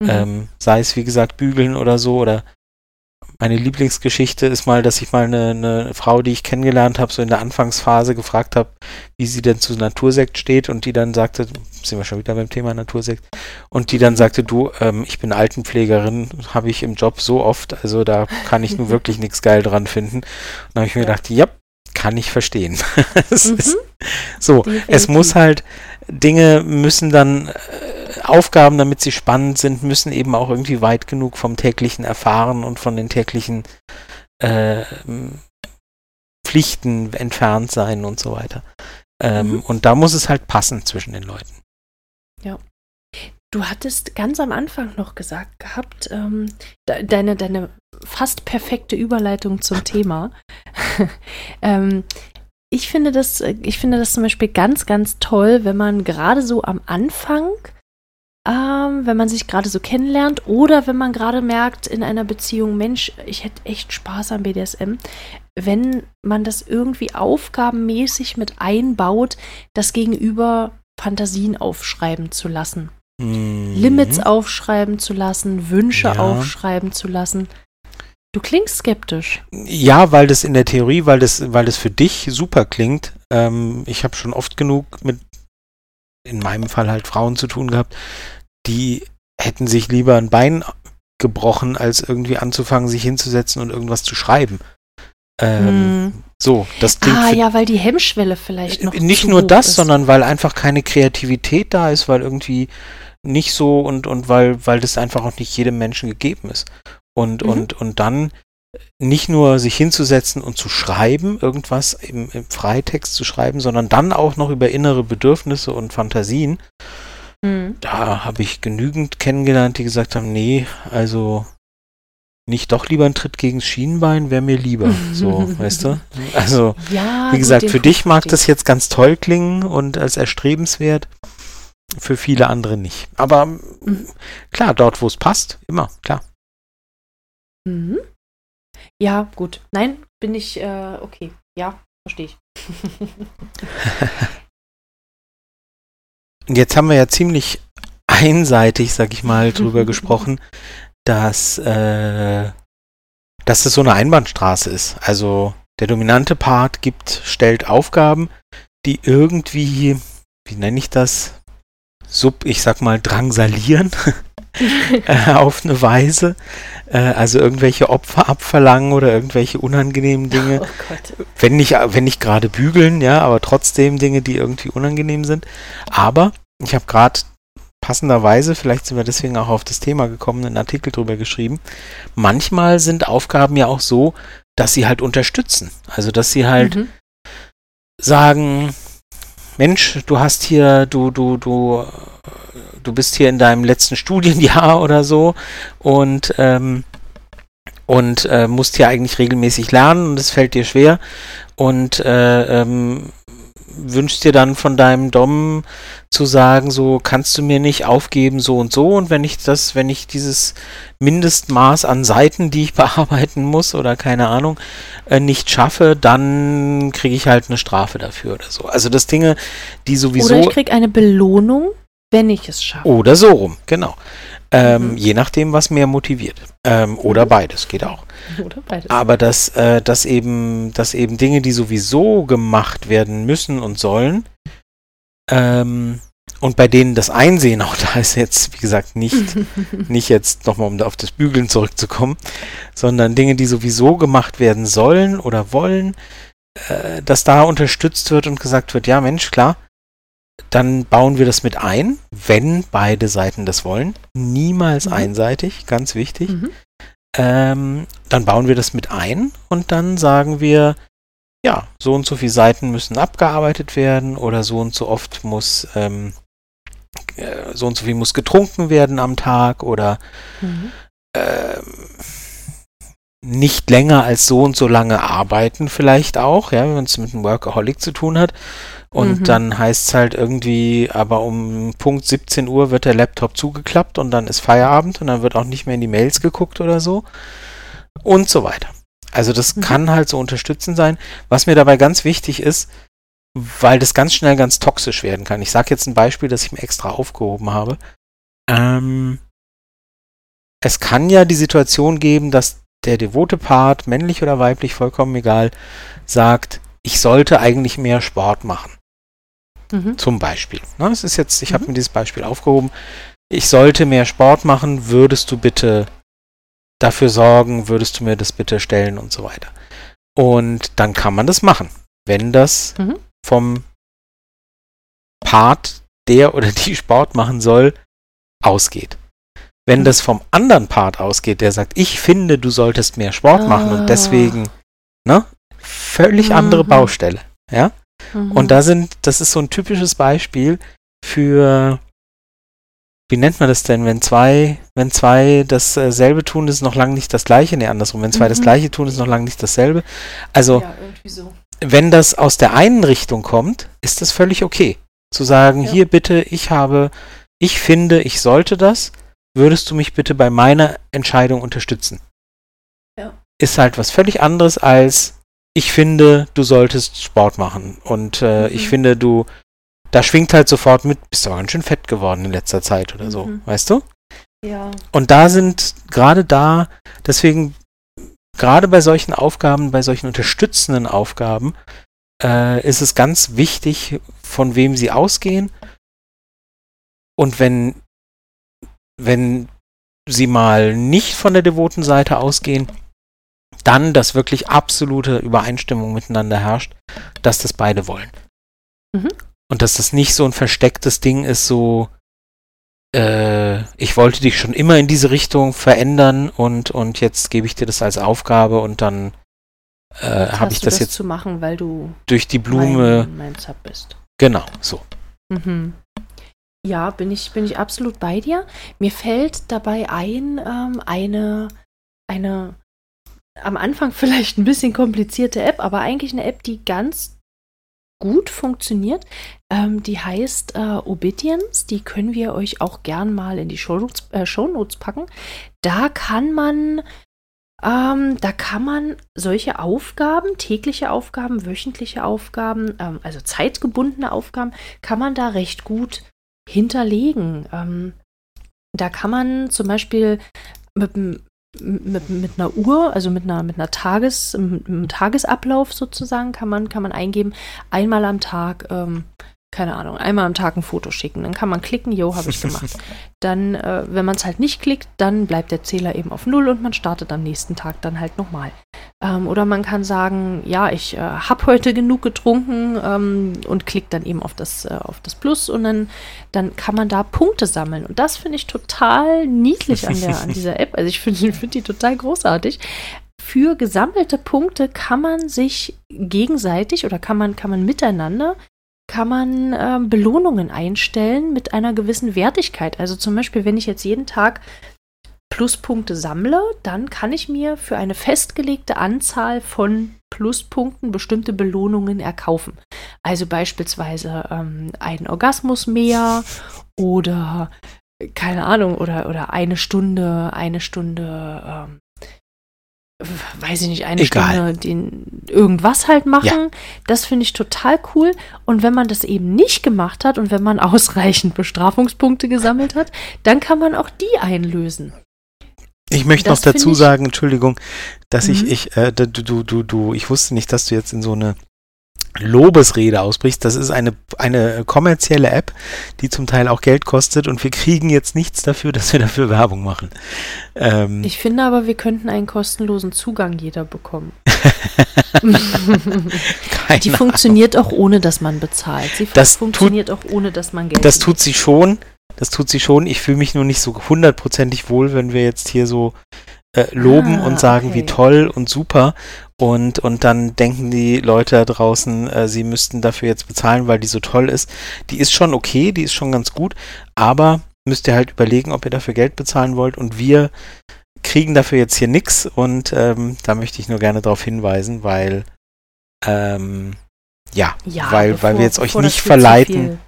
Mhm. Ähm, sei es, wie gesagt, bügeln oder so. Oder meine Lieblingsgeschichte ist mal, dass ich mal eine, eine Frau, die ich kennengelernt habe, so in der Anfangsphase gefragt habe, wie sie denn zu Natursekt steht und die dann sagte, sind wir schon wieder beim Thema Natursekt, und die dann sagte, du, ähm, ich bin Altenpflegerin, habe ich im Job so oft, also da kann ich nun wirklich nichts geil dran finden. Und da habe ich mir Ja. gedacht, ja, kann ich verstehen. es Mhm. ist so, es Definitiv. muss halt, Dinge müssen dann, äh, Aufgaben, damit sie spannend sind, müssen eben auch irgendwie weit genug vom täglichen Erfahren und von den täglichen äh, Pflichten entfernt sein und so weiter. Ähm, Mhm. Und da muss es halt passen zwischen den Leuten. Du hattest ganz am Anfang noch gesagt gehabt, ähm, de deine, deine fast perfekte Überleitung zum Thema. ähm, ich finde das, äh, ich finde das zum Beispiel ganz, ganz toll, wenn man gerade so am Anfang, ähm, wenn man sich gerade so kennenlernt oder wenn man gerade merkt in einer Beziehung, Mensch, ich hätte echt Spaß am BDSM, wenn man das irgendwie aufgabenmäßig mit einbaut, das Gegenüber Fantasien aufschreiben zu lassen. Limits Mhm. aufschreiben zu lassen, Wünsche Ja. aufschreiben zu lassen. Du klingst skeptisch. Ja, weil das in der Theorie, weil das, weil das für dich super klingt. Ähm, ich habe schon oft genug mit, in meinem Fall halt Frauen zu tun gehabt, die hätten sich lieber ein Bein gebrochen, als irgendwie anzufangen, sich hinzusetzen und irgendwas zu schreiben. Ähm, Hm. So, das klingt Ah ja, weil die Hemmschwelle vielleicht noch nicht nur das, ist. sondern weil einfach keine Kreativität da ist, weil irgendwie nicht so und, und weil, weil das einfach auch nicht jedem Menschen gegeben ist. Und, Mhm. und, und dann nicht nur sich hinzusetzen und zu schreiben, irgendwas im, im Freitext zu schreiben, sondern dann auch noch über innere Bedürfnisse und Fantasien. Hm. Da habe ich genügend kennengelernt, die gesagt haben, nee, also nicht doch lieber ein Tritt gegen das Schienenbein, wäre mir lieber. So, weißt du? Also, Ja, wie gesagt, für dich mag das jetzt ganz toll klingen und als erstrebenswert, für viele andere nicht. Aber Mhm. klar, dort, wo es passt, immer, klar. Mhm. Ja, gut. Nein, bin ich, äh, okay. Ja, verstehe ich. Und jetzt haben wir ja ziemlich einseitig, sag ich mal, drüber gesprochen, dass, äh, dass es so eine Einbahnstraße ist. Also der dominante Part gibt, stellt Aufgaben, die irgendwie, wie nenne ich das? Sub, ich sag mal, drangsalieren äh, auf eine Weise. Äh, also irgendwelche Opfer abverlangen oder irgendwelche unangenehmen Dinge Oh wenn nicht, wenn nicht gerade bügeln, ja, aber trotzdem Dinge, die irgendwie unangenehm sind. Aber ich habe gerade passenderweise, vielleicht sind wir deswegen auch auf das Thema gekommen, einen Artikel drüber geschrieben. Manchmal sind Aufgaben ja auch so, dass sie halt unterstützen. Also, dass sie halt Mhm. sagen, Mensch, du hast hier, du, du, du, du bist hier in deinem letzten Studienjahr oder so und, ähm, und äh, musst hier eigentlich regelmäßig lernen und es fällt dir schwer und äh, ähm, wünschst dir dann von deinem Dom zu sagen, so kannst du mir nicht aufgeben, so und so und wenn ich das, wenn ich dieses Mindestmaß an Seiten, die ich bearbeiten muss oder keine Ahnung, äh, nicht schaffe, dann kriege ich halt eine Strafe dafür oder so. Also das Dinge, die sowieso Oder ich krieg eine Belohnung, wenn ich es schaffe. oder so rum, genau. Ähm, Mhm. Je nachdem, was mehr motiviert. Ähm, oder Mhm. beides, geht auch. Oder beides. Aber dass, äh, dass, eben, dass eben Dinge, die sowieso gemacht werden müssen und sollen, ähm, und bei denen das Einsehen auch da ist jetzt, wie gesagt, nicht, nicht jetzt nochmal, um da auf das Bügeln zurückzukommen, sondern Dinge, die sowieso gemacht werden sollen oder wollen, äh, dass da unterstützt wird und gesagt wird, ja Mensch, klar, dann bauen wir das mit ein, wenn beide Seiten das wollen. Niemals Mhm. einseitig, ganz wichtig. Mhm. Ähm, dann bauen wir das mit ein und dann sagen wir, ja, so und so viele Seiten müssen abgearbeitet werden oder so und so oft muss, ähm, äh, so und so viel muss getrunken werden am Tag oder Mhm. ähm, nicht länger als so und so lange arbeiten vielleicht auch, ja, wenn es mit einem Workaholic zu tun hat. Und Mhm. dann heißt es halt irgendwie, aber um Punkt 17 Uhr wird der Laptop zugeklappt und dann ist Feierabend und dann wird auch nicht mehr in die Mails geguckt oder so. Und so weiter. Also das Mhm. kann halt so unterstützend sein. Was mir dabei ganz wichtig ist, weil das ganz schnell ganz toxisch werden kann. Ich sage jetzt ein Beispiel, das ich mir extra aufgehoben habe. Ähm, es kann ja die Situation geben, dass der devote Part, männlich oder weiblich, vollkommen egal, sagt, ich sollte eigentlich mehr Sport machen. Mhm. Zum Beispiel. Ne, es ist jetzt, ich habe Mhm. mir dieses Beispiel aufgehoben. Ich sollte mehr Sport machen, würdest du bitte dafür sorgen, würdest du mir das bitte stellen und so weiter. Und dann kann man das machen, wenn das Mhm. vom Part, der oder die Sport machen soll, ausgeht. Wenn Mhm. das vom anderen Part ausgeht, der sagt, ich finde, du solltest mehr Sport machen Ah. und deswegen, ne, völlig andere Mhm. Baustelle, ja? Mhm. Und da sind, das ist so ein typisches Beispiel für, wie nennt man das denn, wenn zwei, wenn zwei dasselbe tun, ist noch lange nicht das gleiche, nee, andersrum, wenn zwei das Mhm. gleiche tun, ist noch lange nicht dasselbe. Also, ja, so. wenn das aus der einen Richtung kommt, ist das völlig okay. Zu sagen, Ja. hier bitte, ich habe, ich finde, ich sollte das, würdest du mich bitte bei meiner Entscheidung unterstützen? Ja. Ist halt was völlig anderes als, ich finde, du solltest Sport machen. Und äh, Mhm. ich finde, du, da schwingt halt sofort mit, bist du ganz schön fett geworden in letzter Zeit oder so, Mhm. weißt du? Ja. Und da sind gerade da, deswegen, gerade bei solchen Aufgaben, bei solchen unterstützenden Aufgaben, äh, ist es ganz wichtig, von wem sie ausgehen. Und wenn, wenn sie mal nicht von der devoten Seite ausgehen, dann, dass wirklich absolute Übereinstimmung miteinander herrscht, dass das beide wollen. Mhm. Und dass das nicht so ein verstecktes Ding ist, so, äh, ich wollte dich schon immer in diese Richtung verändern und, und jetzt gebe ich dir das als Aufgabe und dann äh, habe ich das das jetzt zu machen, weil du durch die Blume. mein, mein Sub bist. Genau, so. Mhm. Ja, bin ich, bin ich absolut bei dir. Mir fällt dabei ein, ähm, eine eine am Anfang vielleicht ein bisschen komplizierte App, aber eigentlich eine App, die ganz gut funktioniert. Ähm, die heißt äh, Obedience. Die können wir euch auch gern mal in die Shownotes, äh, Shownotes packen. Da kann man ähm, da kann man solche Aufgaben, tägliche Aufgaben, wöchentliche Aufgaben, ähm, also zeitgebundene Aufgaben, kann man da recht gut hinterlegen. Ähm, da kann man zum Beispiel mit, mit, mit einer Uhr, also mit einer, mit einer Tages, einem Tagesablauf sozusagen, kann man, kann man eingeben, einmal am Tag ähm, keine Ahnung, einmal am Tag ein Foto schicken. Dann kann man klicken, jo, habe ich gemacht. dann, äh, wenn man es halt nicht klickt, dann bleibt der Zähler eben auf Null und man startet am nächsten Tag dann halt nochmal. Ähm, oder man kann sagen, ja, ich äh, habe heute genug getrunken ähm, und klickt dann eben auf das, äh, auf das Plus und dann, dann kann man da Punkte sammeln. Und das finde ich total niedlich an, der, an dieser App. Also ich finde find die total großartig für gesammelte Punkte kann man sich gegenseitig oder kann man, kann man miteinander kann man äh, Belohnungen einstellen mit einer gewissen Wertigkeit. Also zum Beispiel, wenn ich jetzt jeden Tag Pluspunkte sammle, dann kann ich mir für eine festgelegte Anzahl von Pluspunkten bestimmte Belohnungen erkaufen. Also beispielsweise ähm, einen Orgasmus mehr oder keine Ahnung, oder, oder eine Stunde, eine Stunde ähm, weiß ich nicht, eine Egal. Stunde den irgendwas halt machen. Ja. Das finde ich total cool. Und wenn man das eben nicht gemacht hat und wenn man ausreichend Bestrafungspunkte gesammelt hat, dann kann man auch die einlösen. Ich möchte noch dazu sagen, Entschuldigung, dass mhm. ich, ich, äh, du, du, du, du, ich wusste nicht, dass du jetzt in so eine Lobesrede ausbrichst. Das ist eine, eine kommerzielle App, die zum Teil auch Geld kostet und wir kriegen jetzt nichts dafür, dass wir dafür Werbung machen. Ähm ich finde aber, wir könnten einen kostenlosen Zugang jeder bekommen. die funktioniert Ahnung. auch ohne, dass man bezahlt. Sie das funktioniert tut, auch ohne, dass man Geld Das tut sie schon. Das tut sie schon. Ich fühle mich nur nicht so hundertprozentig wohl, wenn wir jetzt hier so äh, loben ah, und sagen, okay. wie toll und super. Und, und dann denken die Leute da draußen, äh, sie müssten dafür jetzt bezahlen, weil die so toll ist. Die ist schon okay, die ist schon ganz gut, aber müsst ihr halt überlegen, ob ihr dafür Geld bezahlen wollt. Und wir kriegen dafür jetzt hier nichts. Und ähm, da möchte ich nur gerne darauf hinweisen, weil ähm, ja, ja, weil, bevor, weil wir jetzt euch nicht verleiten.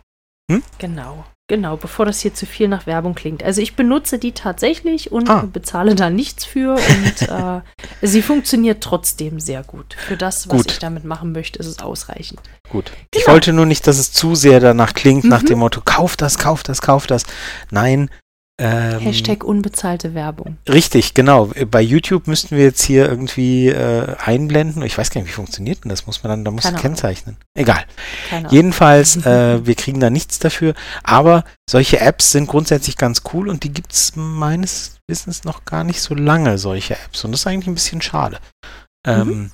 Hm? Genau. Genau, bevor das hier zu viel nach Werbung klingt. Also ich benutze die tatsächlich und ah. bezahle da nichts für und äh, sie funktioniert trotzdem sehr gut. Für das, was gut. ich damit machen möchte, ist es ausreichend. Gut. Genau. Ich wollte nur nicht, dass es zu sehr danach klingt, mhm. nach dem Motto, kauf das, kauf das, kauf das. Nein, ähm, Hashtag unbezahlte Werbung. Richtig, genau. Bei YouTube müssten wir jetzt hier irgendwie äh, einblenden. Ich weiß gar nicht, wie funktioniert denn das? Muss man dann, da muss Keine kennzeichnen. Egal. Keine Jedenfalls, äh, wir kriegen da nichts dafür. Aber solche Apps sind grundsätzlich ganz cool und die gibt es meines Wissens noch gar nicht so lange, solche Apps. Und das ist eigentlich ein bisschen schade. Ähm, mhm.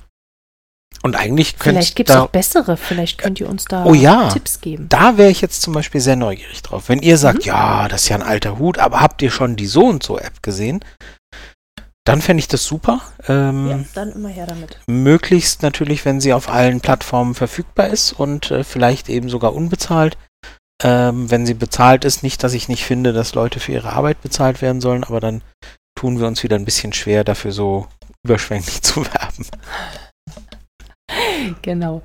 Und eigentlich könnte Vielleicht gibt es auch bessere, vielleicht könnt ihr uns da oh ja, Tipps geben. Da wäre ich jetzt zum Beispiel sehr neugierig drauf. Wenn ihr sagt, mhm. ja, das ist ja ein alter Hut, aber habt ihr schon die so und so App gesehen? Dann fände ich das super. Ähm, ja, dann immer her damit. Möglichst natürlich, wenn sie auf allen Plattformen verfügbar ist und äh, vielleicht eben sogar unbezahlt. Ähm, wenn sie bezahlt ist, nicht, dass ich nicht finde, dass Leute für ihre Arbeit bezahlt werden sollen, aber dann tun wir uns wieder ein bisschen schwer, dafür so überschwänglich zu werben. genau.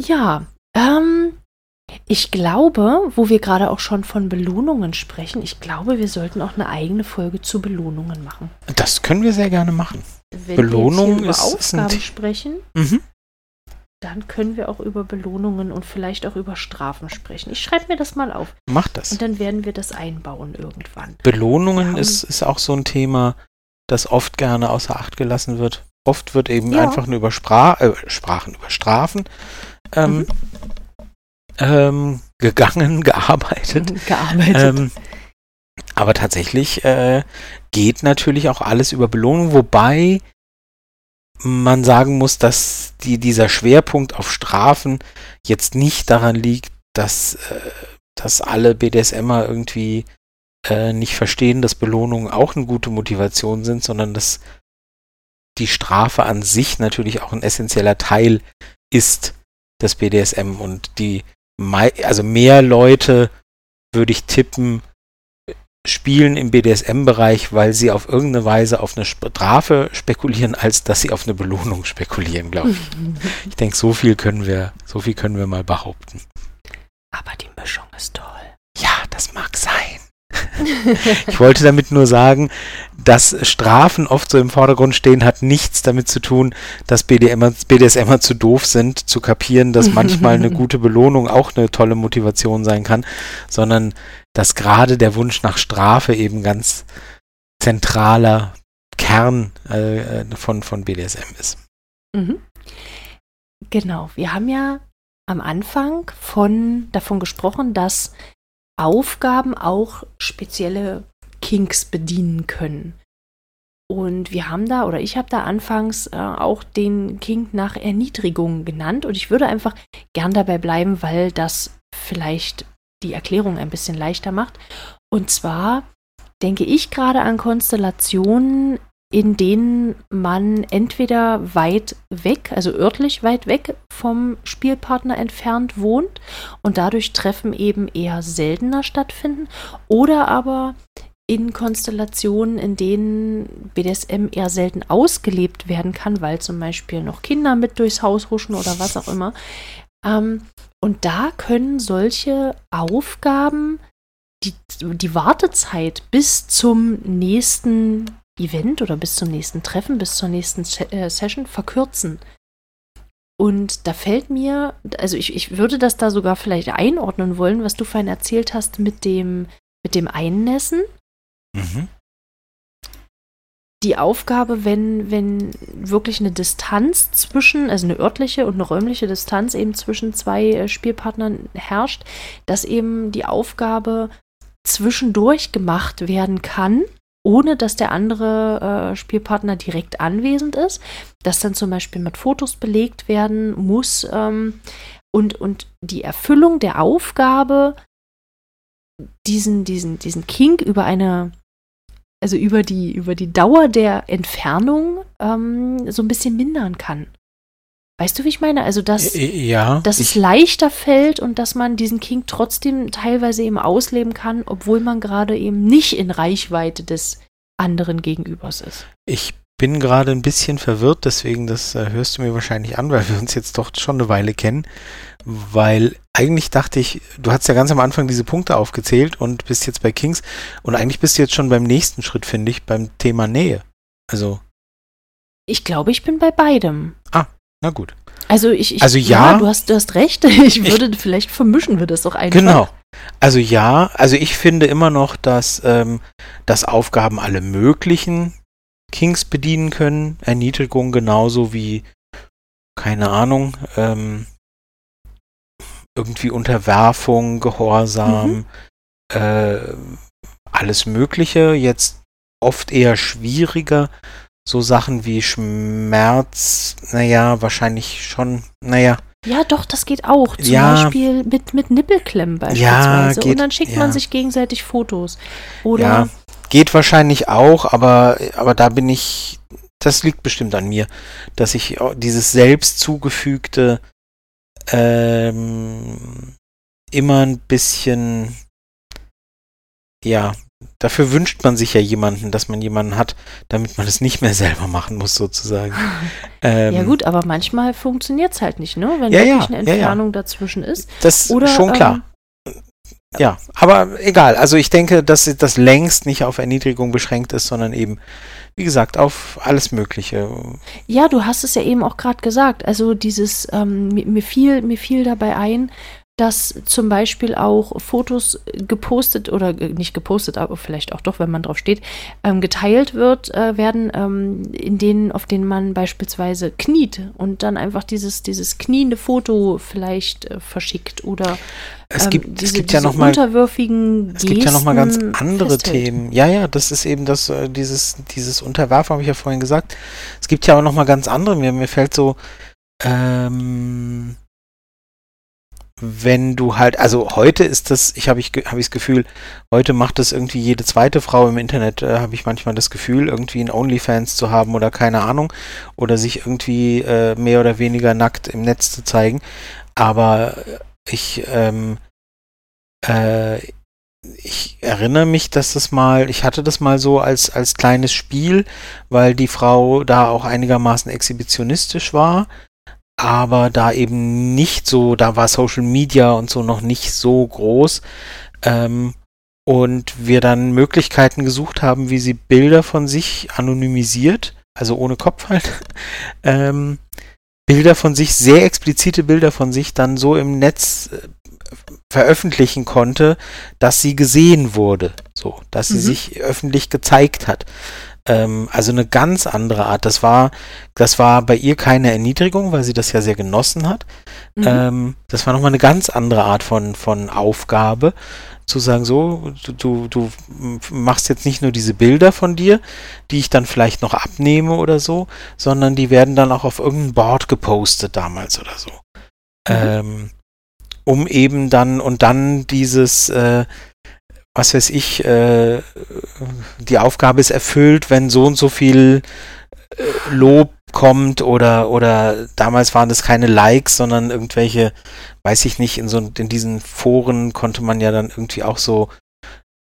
Ja, ähm, ich glaube, wo wir gerade auch schon von Belohnungen sprechen, ich glaube, wir sollten auch eine eigene Folge zu Belohnungen machen. Das können wir sehr gerne machen. Wenn Belohnung wir jetzt über ist Aufgaben sprechen, mhm. dann können wir auch über Belohnungen und vielleicht auch über Strafen sprechen. Ich schreibe mir das mal auf. Mach das. Und dann werden wir das einbauen irgendwann. Belohnungen ist, ist auch so ein Thema, das oft gerne außer Acht gelassen wird. Oft wird eben ja. einfach nur über Spra äh, Sprachen, über Strafen ähm, mhm. ähm, gegangen, gearbeitet. Gearbeitet. Ähm, aber tatsächlich äh, geht natürlich auch alles über Belohnung, wobei man sagen muss, dass die, dieser Schwerpunkt auf Strafen jetzt nicht daran liegt, dass, äh, dass alle BDSMer irgendwie äh, nicht verstehen, dass Belohnungen auch eine gute Motivation sind, sondern dass die Strafe an sich natürlich auch ein essentieller Teil ist des BDSM und die also mehr Leute würde ich tippen, spielen im BDSM-Bereich, weil sie auf irgendeine Weise auf eine Strafe spekulieren, als dass sie auf eine Belohnung spekulieren, glaube ich. ich denke, so viel können wir, so viel können wir mal behaupten. Aber die Mischung ist toll. Ja, das mag sein. ich wollte damit nur sagen, dass Strafen oft so im Vordergrund stehen, hat nichts damit zu tun, dass BDMer, BDSMer zu doof sind, zu kapieren, dass manchmal eine gute Belohnung auch eine tolle Motivation sein kann, sondern dass gerade der Wunsch nach Strafe eben ganz zentraler Kern äh, von, von BDSM ist. Mhm. Genau, wir haben ja am Anfang von, davon gesprochen, dass Aufgaben auch spezielle Kinks bedienen können. Und wir haben da, oder ich habe da anfangs äh, auch den Kink nach Erniedrigung genannt. Und ich würde einfach gern dabei bleiben, weil das vielleicht die Erklärung ein bisschen leichter macht. Und zwar denke ich gerade an Konstellationen, in denen man entweder weit weg, also örtlich weit weg vom Spielpartner entfernt wohnt und dadurch Treffen eben eher seltener stattfinden, oder aber in Konstellationen, in denen BDSM eher selten ausgelebt werden kann, weil zum Beispiel noch Kinder mit durchs Haus huschen oder was auch immer. Ähm, und da können solche Aufgaben die, die Wartezeit bis zum nächsten Event oder bis zum nächsten Treffen, bis zur nächsten Se äh, Session verkürzen. Und da fällt mir, also ich, ich würde das da sogar vielleicht einordnen wollen, was du vorhin erzählt hast mit dem, mit dem Einnässen. Mhm. Die Aufgabe, wenn, wenn wirklich eine Distanz zwischen, also eine örtliche und eine räumliche Distanz eben zwischen zwei äh, Spielpartnern herrscht, dass eben die Aufgabe zwischendurch gemacht werden kann ohne dass der andere äh, Spielpartner direkt anwesend ist, das dann zum Beispiel mit Fotos belegt werden muss ähm, und, und die Erfüllung der Aufgabe, diesen, diesen, diesen Kink über eine, also über die, über die Dauer der Entfernung ähm, so ein bisschen mindern kann. Weißt du, wie ich meine? Also, dass, ja, dass es leichter fällt und dass man diesen King trotzdem teilweise eben ausleben kann, obwohl man gerade eben nicht in Reichweite des anderen Gegenübers ist. Ich bin gerade ein bisschen verwirrt, deswegen das äh, hörst du mir wahrscheinlich an, weil wir uns jetzt doch schon eine Weile kennen. Weil eigentlich dachte ich, du hast ja ganz am Anfang diese Punkte aufgezählt und bist jetzt bei Kings und eigentlich bist du jetzt schon beim nächsten Schritt, finde ich, beim Thema Nähe. Also. Ich glaube, ich bin bei beidem. Ah, na gut. Also ich, ich also ja, ja, du hast du hast recht. Ich würde ich, vielleicht vermischen wir das doch einfach. Genau. Also ja, also ich finde immer noch, dass ähm, dass Aufgaben alle möglichen Kings bedienen können. Erniedrigung genauso wie keine Ahnung ähm, irgendwie Unterwerfung, Gehorsam, mhm. äh, alles Mögliche. Jetzt oft eher schwieriger so Sachen wie Schmerz, naja, wahrscheinlich schon, naja. Ja, doch, das geht auch. Zum ja, Beispiel mit, mit Nippelklemmen beispielsweise. Ja, geht, und dann schickt ja. man sich gegenseitig Fotos. Oder ja, geht wahrscheinlich auch, aber, aber da bin ich, das liegt bestimmt an mir, dass ich dieses selbst zugefügte ähm, immer ein bisschen ja, dafür wünscht man sich ja jemanden, dass man jemanden hat, damit man es nicht mehr selber machen muss, sozusagen. ähm, ja gut, aber manchmal funktioniert es halt nicht, ne? Wenn ja, wirklich ja, eine Entfernung ja, dazwischen ist. Das ist schon klar. Ähm, ja, aber egal. Also ich denke, dass das längst nicht auf Erniedrigung beschränkt ist, sondern eben, wie gesagt, auf alles Mögliche. Ja, du hast es ja eben auch gerade gesagt. Also dieses, ähm, mir, mir, fiel, mir fiel dabei ein, dass zum Beispiel auch Fotos gepostet oder nicht gepostet, aber vielleicht auch doch, wenn man drauf steht, ähm, geteilt wird, äh, werden, ähm, in denen, auf denen man beispielsweise kniet und dann einfach dieses, dieses kniende Foto vielleicht äh, verschickt oder es gibt, ähm, diese, es gibt ja noch mal, unterwürfigen Gesten Es gibt ja noch mal ganz andere festhält. Themen. Ja, ja, das ist eben das, äh, dieses, dieses Unterwerfen, habe ich ja vorhin gesagt. Es gibt ja auch noch mal ganz andere. Mir, mir fällt so, ähm, wenn du halt, also heute ist das, ich habe ich, hab ich das Gefühl, heute macht das irgendwie jede zweite Frau im Internet, äh, habe ich manchmal das Gefühl, irgendwie ein OnlyFans zu haben oder keine Ahnung, oder sich irgendwie äh, mehr oder weniger nackt im Netz zu zeigen. Aber ich, ähm, äh, ich erinnere mich, dass das mal, ich hatte das mal so als, als kleines Spiel, weil die Frau da auch einigermaßen exhibitionistisch war, aber da eben nicht so, da war Social Media und so noch nicht so groß. Ähm, und wir dann Möglichkeiten gesucht haben, wie sie Bilder von sich anonymisiert, also ohne Kopf halt, ähm, Bilder von sich, sehr explizite Bilder von sich dann so im Netz äh, veröffentlichen konnte, dass sie gesehen wurde, so, dass sie mhm. sich öffentlich gezeigt hat. Ähm, also eine ganz andere Art. Das war, das war bei ihr keine Erniedrigung, weil sie das ja sehr genossen hat. Mhm. Ähm, das war nochmal eine ganz andere Art von, von Aufgabe zu sagen, so, du, du machst jetzt nicht nur diese Bilder von dir, die ich dann vielleicht noch abnehme oder so, sondern die werden dann auch auf irgendein Board gepostet damals oder so. Mhm. Ähm, um eben dann und dann dieses, äh, was weiß ich, äh, die Aufgabe ist erfüllt, wenn so und so viel äh, Lob kommt oder oder damals waren das keine Likes, sondern irgendwelche, weiß ich nicht, in so in diesen Foren konnte man ja dann irgendwie auch so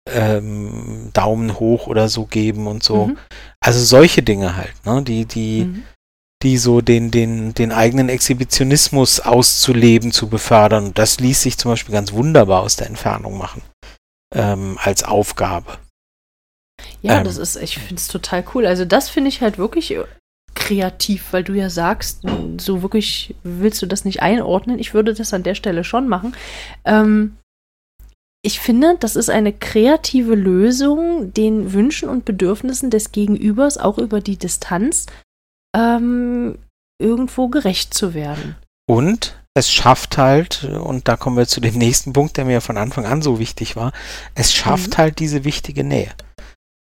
ähm, Daumen hoch oder so geben und so. Mhm. Also solche Dinge halt, ne, die die mhm. die so den den den eigenen Exhibitionismus auszuleben zu befördern. Das ließ sich zum Beispiel ganz wunderbar aus der Entfernung machen ähm, als Aufgabe. Ja, ähm, das ist, ich finde es total cool. Also das finde ich halt wirklich kreativ, weil du ja sagst, so wirklich willst du das nicht einordnen. Ich würde das an der Stelle schon machen. Ähm, ich finde, das ist eine kreative Lösung, den Wünschen und Bedürfnissen des Gegenübers auch über die Distanz ähm, irgendwo gerecht zu werden. Und es schafft halt, und da kommen wir zu dem nächsten Punkt, der mir von Anfang an so wichtig war, es schafft mhm. halt diese wichtige Nähe.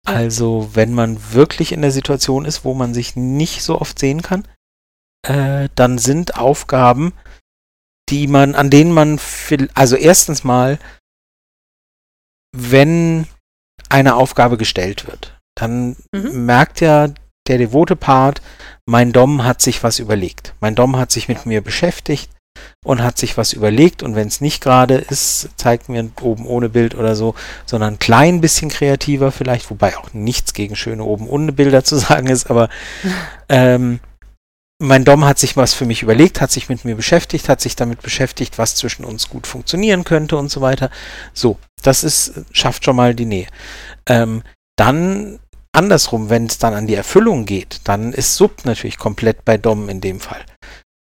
Also wenn man wirklich in der Situation ist, wo man sich nicht so oft sehen kann, äh, dann sind Aufgaben, die man, an denen man, also erstens mal, wenn eine Aufgabe gestellt wird, dann mhm. merkt ja der devote Part, mein Dom hat sich was überlegt. Mein Dom hat sich mit mir beschäftigt und hat sich was überlegt und wenn es nicht gerade ist, zeigt mir oben ohne Bild oder so, sondern ein klein bisschen kreativer vielleicht, wobei auch nichts gegen schöne oben ohne Bilder zu sagen ist, aber ähm, mein Dom hat sich was für mich überlegt, hat sich mit mir beschäftigt, hat sich damit beschäftigt, was zwischen uns gut funktionieren könnte und so weiter. So, das ist, schafft schon mal die Nähe. Ähm, dann andersrum, wenn es dann an die Erfüllung geht, dann ist Sub natürlich komplett bei Dom in dem Fall.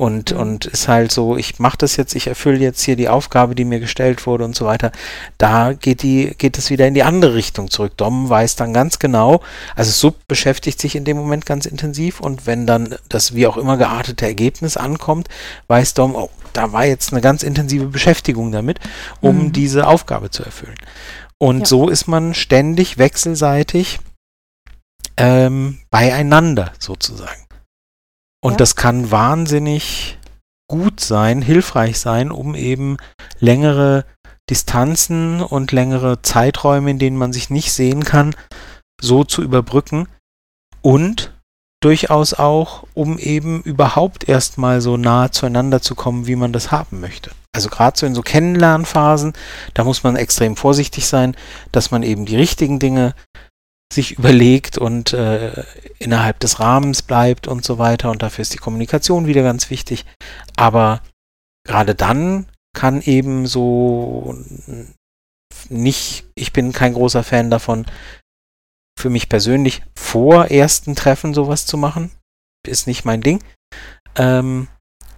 Und, mhm. und ist halt so, ich mache das jetzt, ich erfülle jetzt hier die Aufgabe, die mir gestellt wurde und so weiter. Da geht die, geht es wieder in die andere Richtung zurück. Dom weiß dann ganz genau, also Sub beschäftigt sich in dem Moment ganz intensiv und wenn dann das wie auch immer geartete Ergebnis ankommt, weiß Dom, oh, da war jetzt eine ganz intensive Beschäftigung damit, um mhm. diese Aufgabe zu erfüllen. Und ja. so ist man ständig wechselseitig ähm, beieinander sozusagen. Und ja. das kann wahnsinnig gut sein, hilfreich sein, um eben längere Distanzen und längere Zeiträume, in denen man sich nicht sehen kann, so zu überbrücken und durchaus auch, um eben überhaupt erstmal so nah zueinander zu kommen, wie man das haben möchte. Also gerade so in so Kennenlernphasen, da muss man extrem vorsichtig sein, dass man eben die richtigen Dinge sich überlegt und äh, innerhalb des Rahmens bleibt und so weiter. Und dafür ist die Kommunikation wieder ganz wichtig. Aber gerade dann kann eben so nicht, ich bin kein großer Fan davon, für mich persönlich vor ersten Treffen sowas zu machen. Ist nicht mein Ding. Ähm,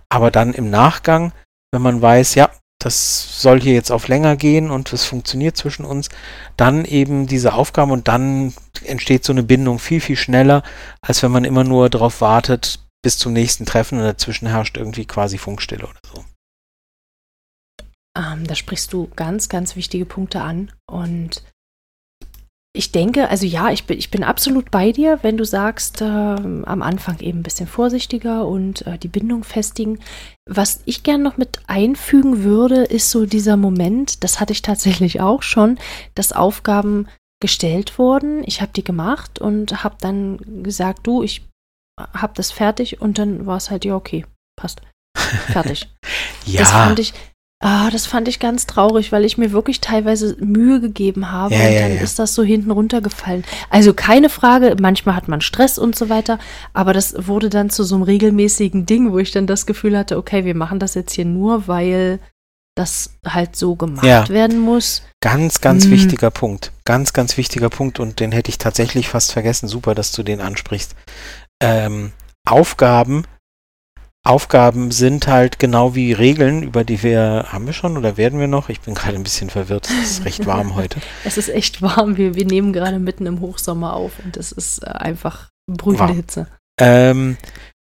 aber dann im Nachgang, wenn man weiß, ja, das soll hier jetzt auf länger gehen und es funktioniert zwischen uns, dann eben diese Aufgaben und dann entsteht so eine Bindung viel, viel schneller, als wenn man immer nur darauf wartet bis zum nächsten Treffen und dazwischen herrscht irgendwie quasi Funkstille oder so. Ähm, da sprichst du ganz, ganz wichtige Punkte an und ich denke, also ja, ich bin, ich bin absolut bei dir, wenn du sagst, äh, am Anfang eben ein bisschen vorsichtiger und äh, die Bindung festigen. Was ich gern noch mit einfügen würde, ist so dieser Moment, das hatte ich tatsächlich auch schon, dass Aufgaben gestellt wurden. Ich habe die gemacht und habe dann gesagt, du, ich habe das fertig und dann war es halt, ja, okay, passt. Fertig. ja. Das fand ich, Ah, das fand ich ganz traurig, weil ich mir wirklich teilweise Mühe gegeben habe Ja, und ja, dann ja. ist das so hinten runtergefallen. Also keine Frage, manchmal hat man Stress und so weiter, aber das wurde dann zu so einem regelmäßigen Ding, wo ich dann das Gefühl hatte, okay, wir machen das jetzt hier nur, weil das halt so gemacht werden muss. Ganz, ganz Hm. wichtiger Punkt. Ganz, ganz wichtiger Punkt und den hätte ich tatsächlich fast vergessen. Super, dass du den ansprichst. Ähm, Aufgaben. Aufgaben sind halt genau wie Regeln, über die wir, haben wir schon oder werden wir noch? Ich bin gerade ein bisschen verwirrt. Es ist recht warm heute. Es ist echt warm, wir, wir nehmen gerade mitten im Hochsommer auf und es ist äh, einfach brütende. Hitze. Ähm,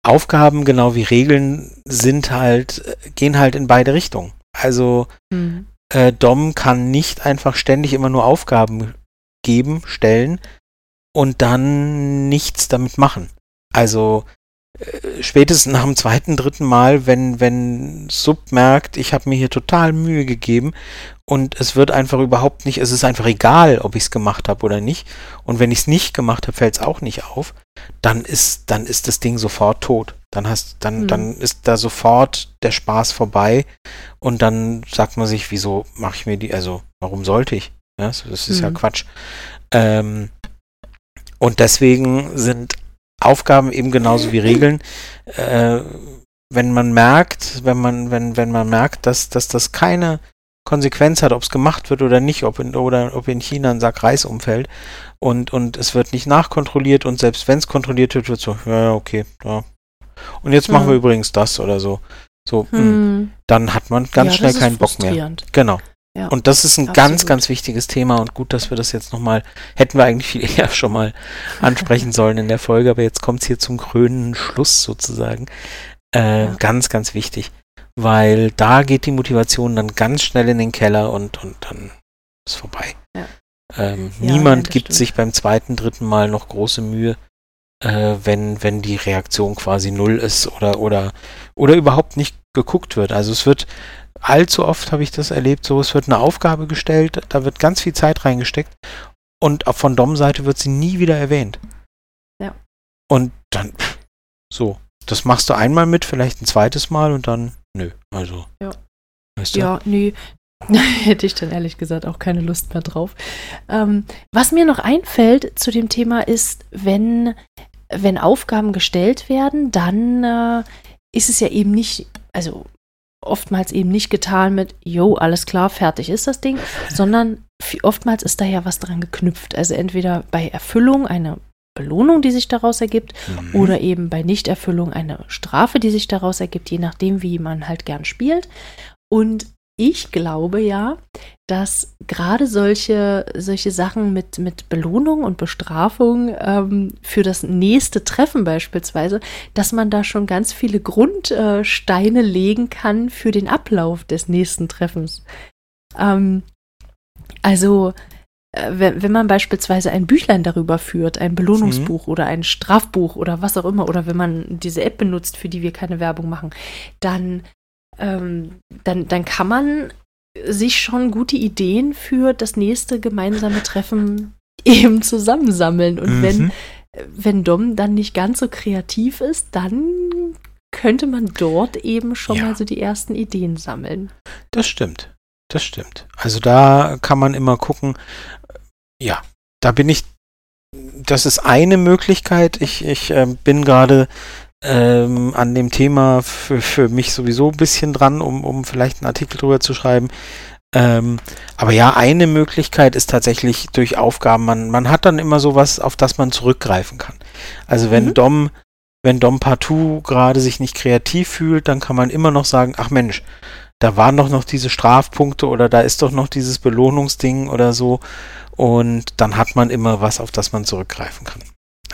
Aufgaben, genau wie Regeln, sind halt, äh, gehen halt in beide Richtungen. Also Hm. äh, Dom kann nicht einfach ständig immer nur Aufgaben geben, stellen und dann nichts damit machen. Also spätestens nach dem zweiten, dritten Mal, wenn, wenn Sub merkt, ich habe mir hier total Mühe gegeben und es wird einfach überhaupt nicht, es ist einfach egal, ob ich es gemacht habe oder nicht. Und wenn ich es nicht gemacht habe, fällt es auch nicht auf, dann ist, dann ist das Ding sofort tot. Dann hast, dann, Mhm. dann ist da sofort der Spaß vorbei und dann sagt man sich, wieso mache ich mir die, also warum sollte ich? Ja, das, ist ja Mhm. Quatsch. Ähm, und deswegen sind Aufgaben eben genauso wie Regeln. Äh, wenn man merkt, wenn man, wenn, wenn man merkt, dass, dass das keine Konsequenz hat, ob es gemacht wird oder nicht, ob in, oder ob in China ein Sack Reis umfällt und, und es wird nicht nachkontrolliert und selbst wenn es kontrolliert wird, wird so, ja, okay, ja. Und jetzt machen Hm. wir übrigens das oder so. So, mh, Hm. dann hat man ganz Ja, schnell keinen Bock mehr. Genau. Ja, Und das ist ein ganz, absolut. ganz wichtiges Thema und gut, dass wir das jetzt nochmal, hätten wir eigentlich viel eher schon mal ansprechen sollen in der Folge, aber jetzt kommt es hier zum krönenden Schluss sozusagen. Äh, Ja. Ganz, ganz wichtig, weil da geht die Motivation dann ganz schnell in den Keller und, und dann ist vorbei. Ja. Ähm, niemand gibt stimmt. sich beim zweiten, dritten Mal noch große Mühe, äh, wenn, wenn die Reaktion quasi null ist oder, oder, oder überhaupt nicht geguckt wird. Also es wird allzu oft habe ich das erlebt, so es wird eine Aufgabe gestellt, da wird ganz viel Zeit reingesteckt und auch von Dom-Seite wird sie nie wieder erwähnt. Ja. Und dann, pff, so, das machst du einmal mit, vielleicht ein zweites Mal und dann, nö, also. Ja. Weißt du? Ja, nee. Hätte ich dann ehrlich gesagt auch keine Lust mehr drauf. Ähm, was mir noch einfällt zu dem Thema ist, wenn, wenn Aufgaben gestellt werden, dann äh, ist es ja eben nicht, also oftmals eben nicht getan mit, jo, alles klar, fertig ist das Ding, sondern oftmals ist da ja was dran geknüpft. Also entweder bei Erfüllung eine Belohnung, die sich daraus ergibt, Mhm. oder eben bei Nichterfüllung eine Strafe, die sich daraus ergibt, je nachdem, wie man halt gern spielt. Und ich glaube ja, dass gerade solche, solche Sachen mit, mit Belohnung und Bestrafung ähm, für das nächste Treffen beispielsweise, dass man da schon ganz viele Grundsteine legen kann für den Ablauf des nächsten Treffens. Ähm, also, äh, wenn, wenn man beispielsweise ein Büchlein darüber führt, ein Belohnungsbuch oder ein Strafbuch oder was auch immer, oder wenn man diese App benutzt, für die wir keine Werbung machen, dann, ähm, dann, dann kann man sich schon gute Ideen für das nächste gemeinsame Treffen eben zusammensammeln. Und wenn, Mhm. wenn Dom dann nicht ganz so kreativ ist, dann könnte man dort eben schon Ja. mal so die ersten Ideen sammeln. Das stimmt. Das stimmt. Also da kann man immer gucken. Ja, da bin ich. Das ist eine Möglichkeit. Ich, ich ähm, bin gerade ähm, an dem Thema für, für mich sowieso ein bisschen dran, um, um vielleicht einen Artikel drüber zu schreiben. Ähm, aber ja, eine Möglichkeit ist tatsächlich durch Aufgaben. Man, man hat dann immer sowas, auf das man zurückgreifen kann. Also wenn Mhm. Dom, wenn Dom partout gerade sich nicht kreativ fühlt, dann kann man immer noch sagen, ach Mensch, da waren doch noch diese Strafpunkte oder da ist doch noch dieses Belohnungsding oder so. Und dann hat man immer was, auf das man zurückgreifen kann.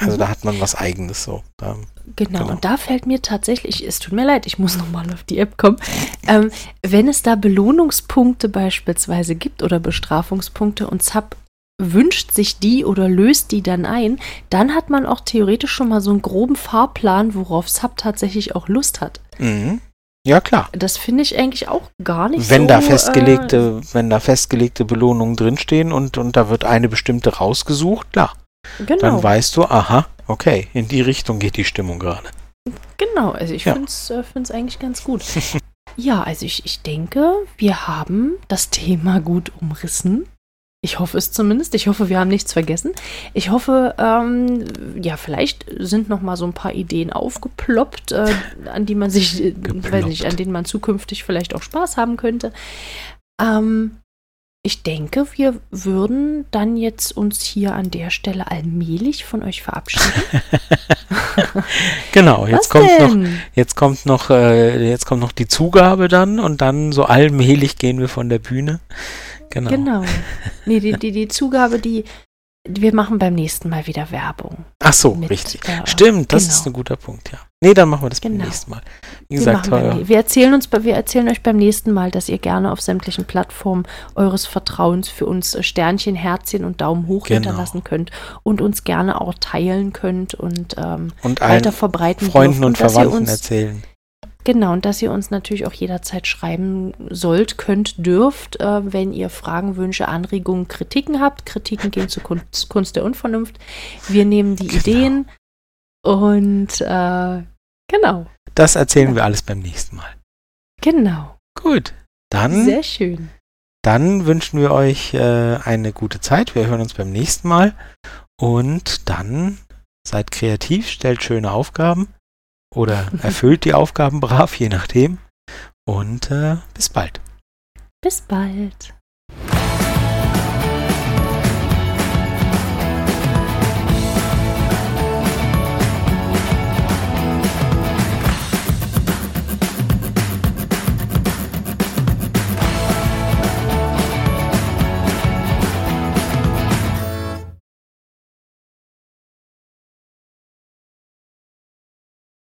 Also Mhm. da hat man was Eigenes so. Da, Genau, Genau. und da fällt mir tatsächlich, es tut mir leid, ich muss nochmal auf die App kommen, ähm, wenn es da Belohnungspunkte beispielsweise gibt oder Bestrafungspunkte und Zap wünscht sich die oder löst die dann ein, dann hat man auch theoretisch schon mal so einen groben Fahrplan, worauf Sub tatsächlich auch Lust hat. mhm. Ja, klar. Das finde ich eigentlich auch gar nicht Wenn so. da festgelegte, wenn da festgelegte Belohnungen drinstehen und, und da wird eine bestimmte rausgesucht, klar, äh, genau, dann weißt du, aha, okay, in die Richtung geht die Stimmung gerade. genau. Also ich Ja. finde es äh, find's eigentlich ganz gut. Ja, also ich, ich denke, wir haben das Thema gut umrissen. Ich hoffe es zumindest. Ich hoffe, wir haben nichts vergessen. Ich hoffe, ähm, ja, vielleicht sind noch mal so ein paar Ideen aufgeploppt, äh, an die man sich, äh, weiß nicht, an denen man zukünftig vielleicht auch Spaß haben könnte. Ähm, ich denke, wir würden dann jetzt uns hier an der Stelle allmählich von euch verabschieden. genau, jetzt Was kommt denn? noch, jetzt kommt noch, äh, jetzt kommt noch die Zugabe dann und dann so allmählich gehen wir von der Bühne. Genau. Genau. Nee, die, die, die Zugabe, die, wir machen beim nächsten Mal wieder Werbung. Ach so, mit, richtig. Äh, Stimmt, das genau. ist ein guter Punkt, ja. Nee, dann machen wir das genau. beim nächsten Mal. Wie gesagt, wir, wir, erzählen uns, wir erzählen euch beim nächsten Mal, dass ihr gerne auf sämtlichen Plattformen eures Vertrauens für uns äh, Sternchen, Herzchen und Daumen hoch genau. hinterlassen könnt und uns gerne auch teilen könnt und, ähm, und weiter verbreiten Freunden und, und Verwandten erzählen. Genau, und dass ihr uns natürlich auch jederzeit schreiben sollt, könnt, dürft, äh, wenn ihr Fragen, Wünsche, Anregungen, Kritiken habt. Kritiken gehen zur Kunst, Kunst der Unvernunft. Wir nehmen die genau. Ideen und äh, genau. Das erzählen ja. wir alles beim nächsten Mal. Genau. Gut, dann. Sehr schön. Dann wünschen wir euch äh, eine gute Zeit. Wir hören uns beim nächsten Mal. Und dann seid kreativ, stellt schöne Aufgaben oder erfüllt die Aufgaben brav, je nachdem. Und äh, bis bald. Bis bald.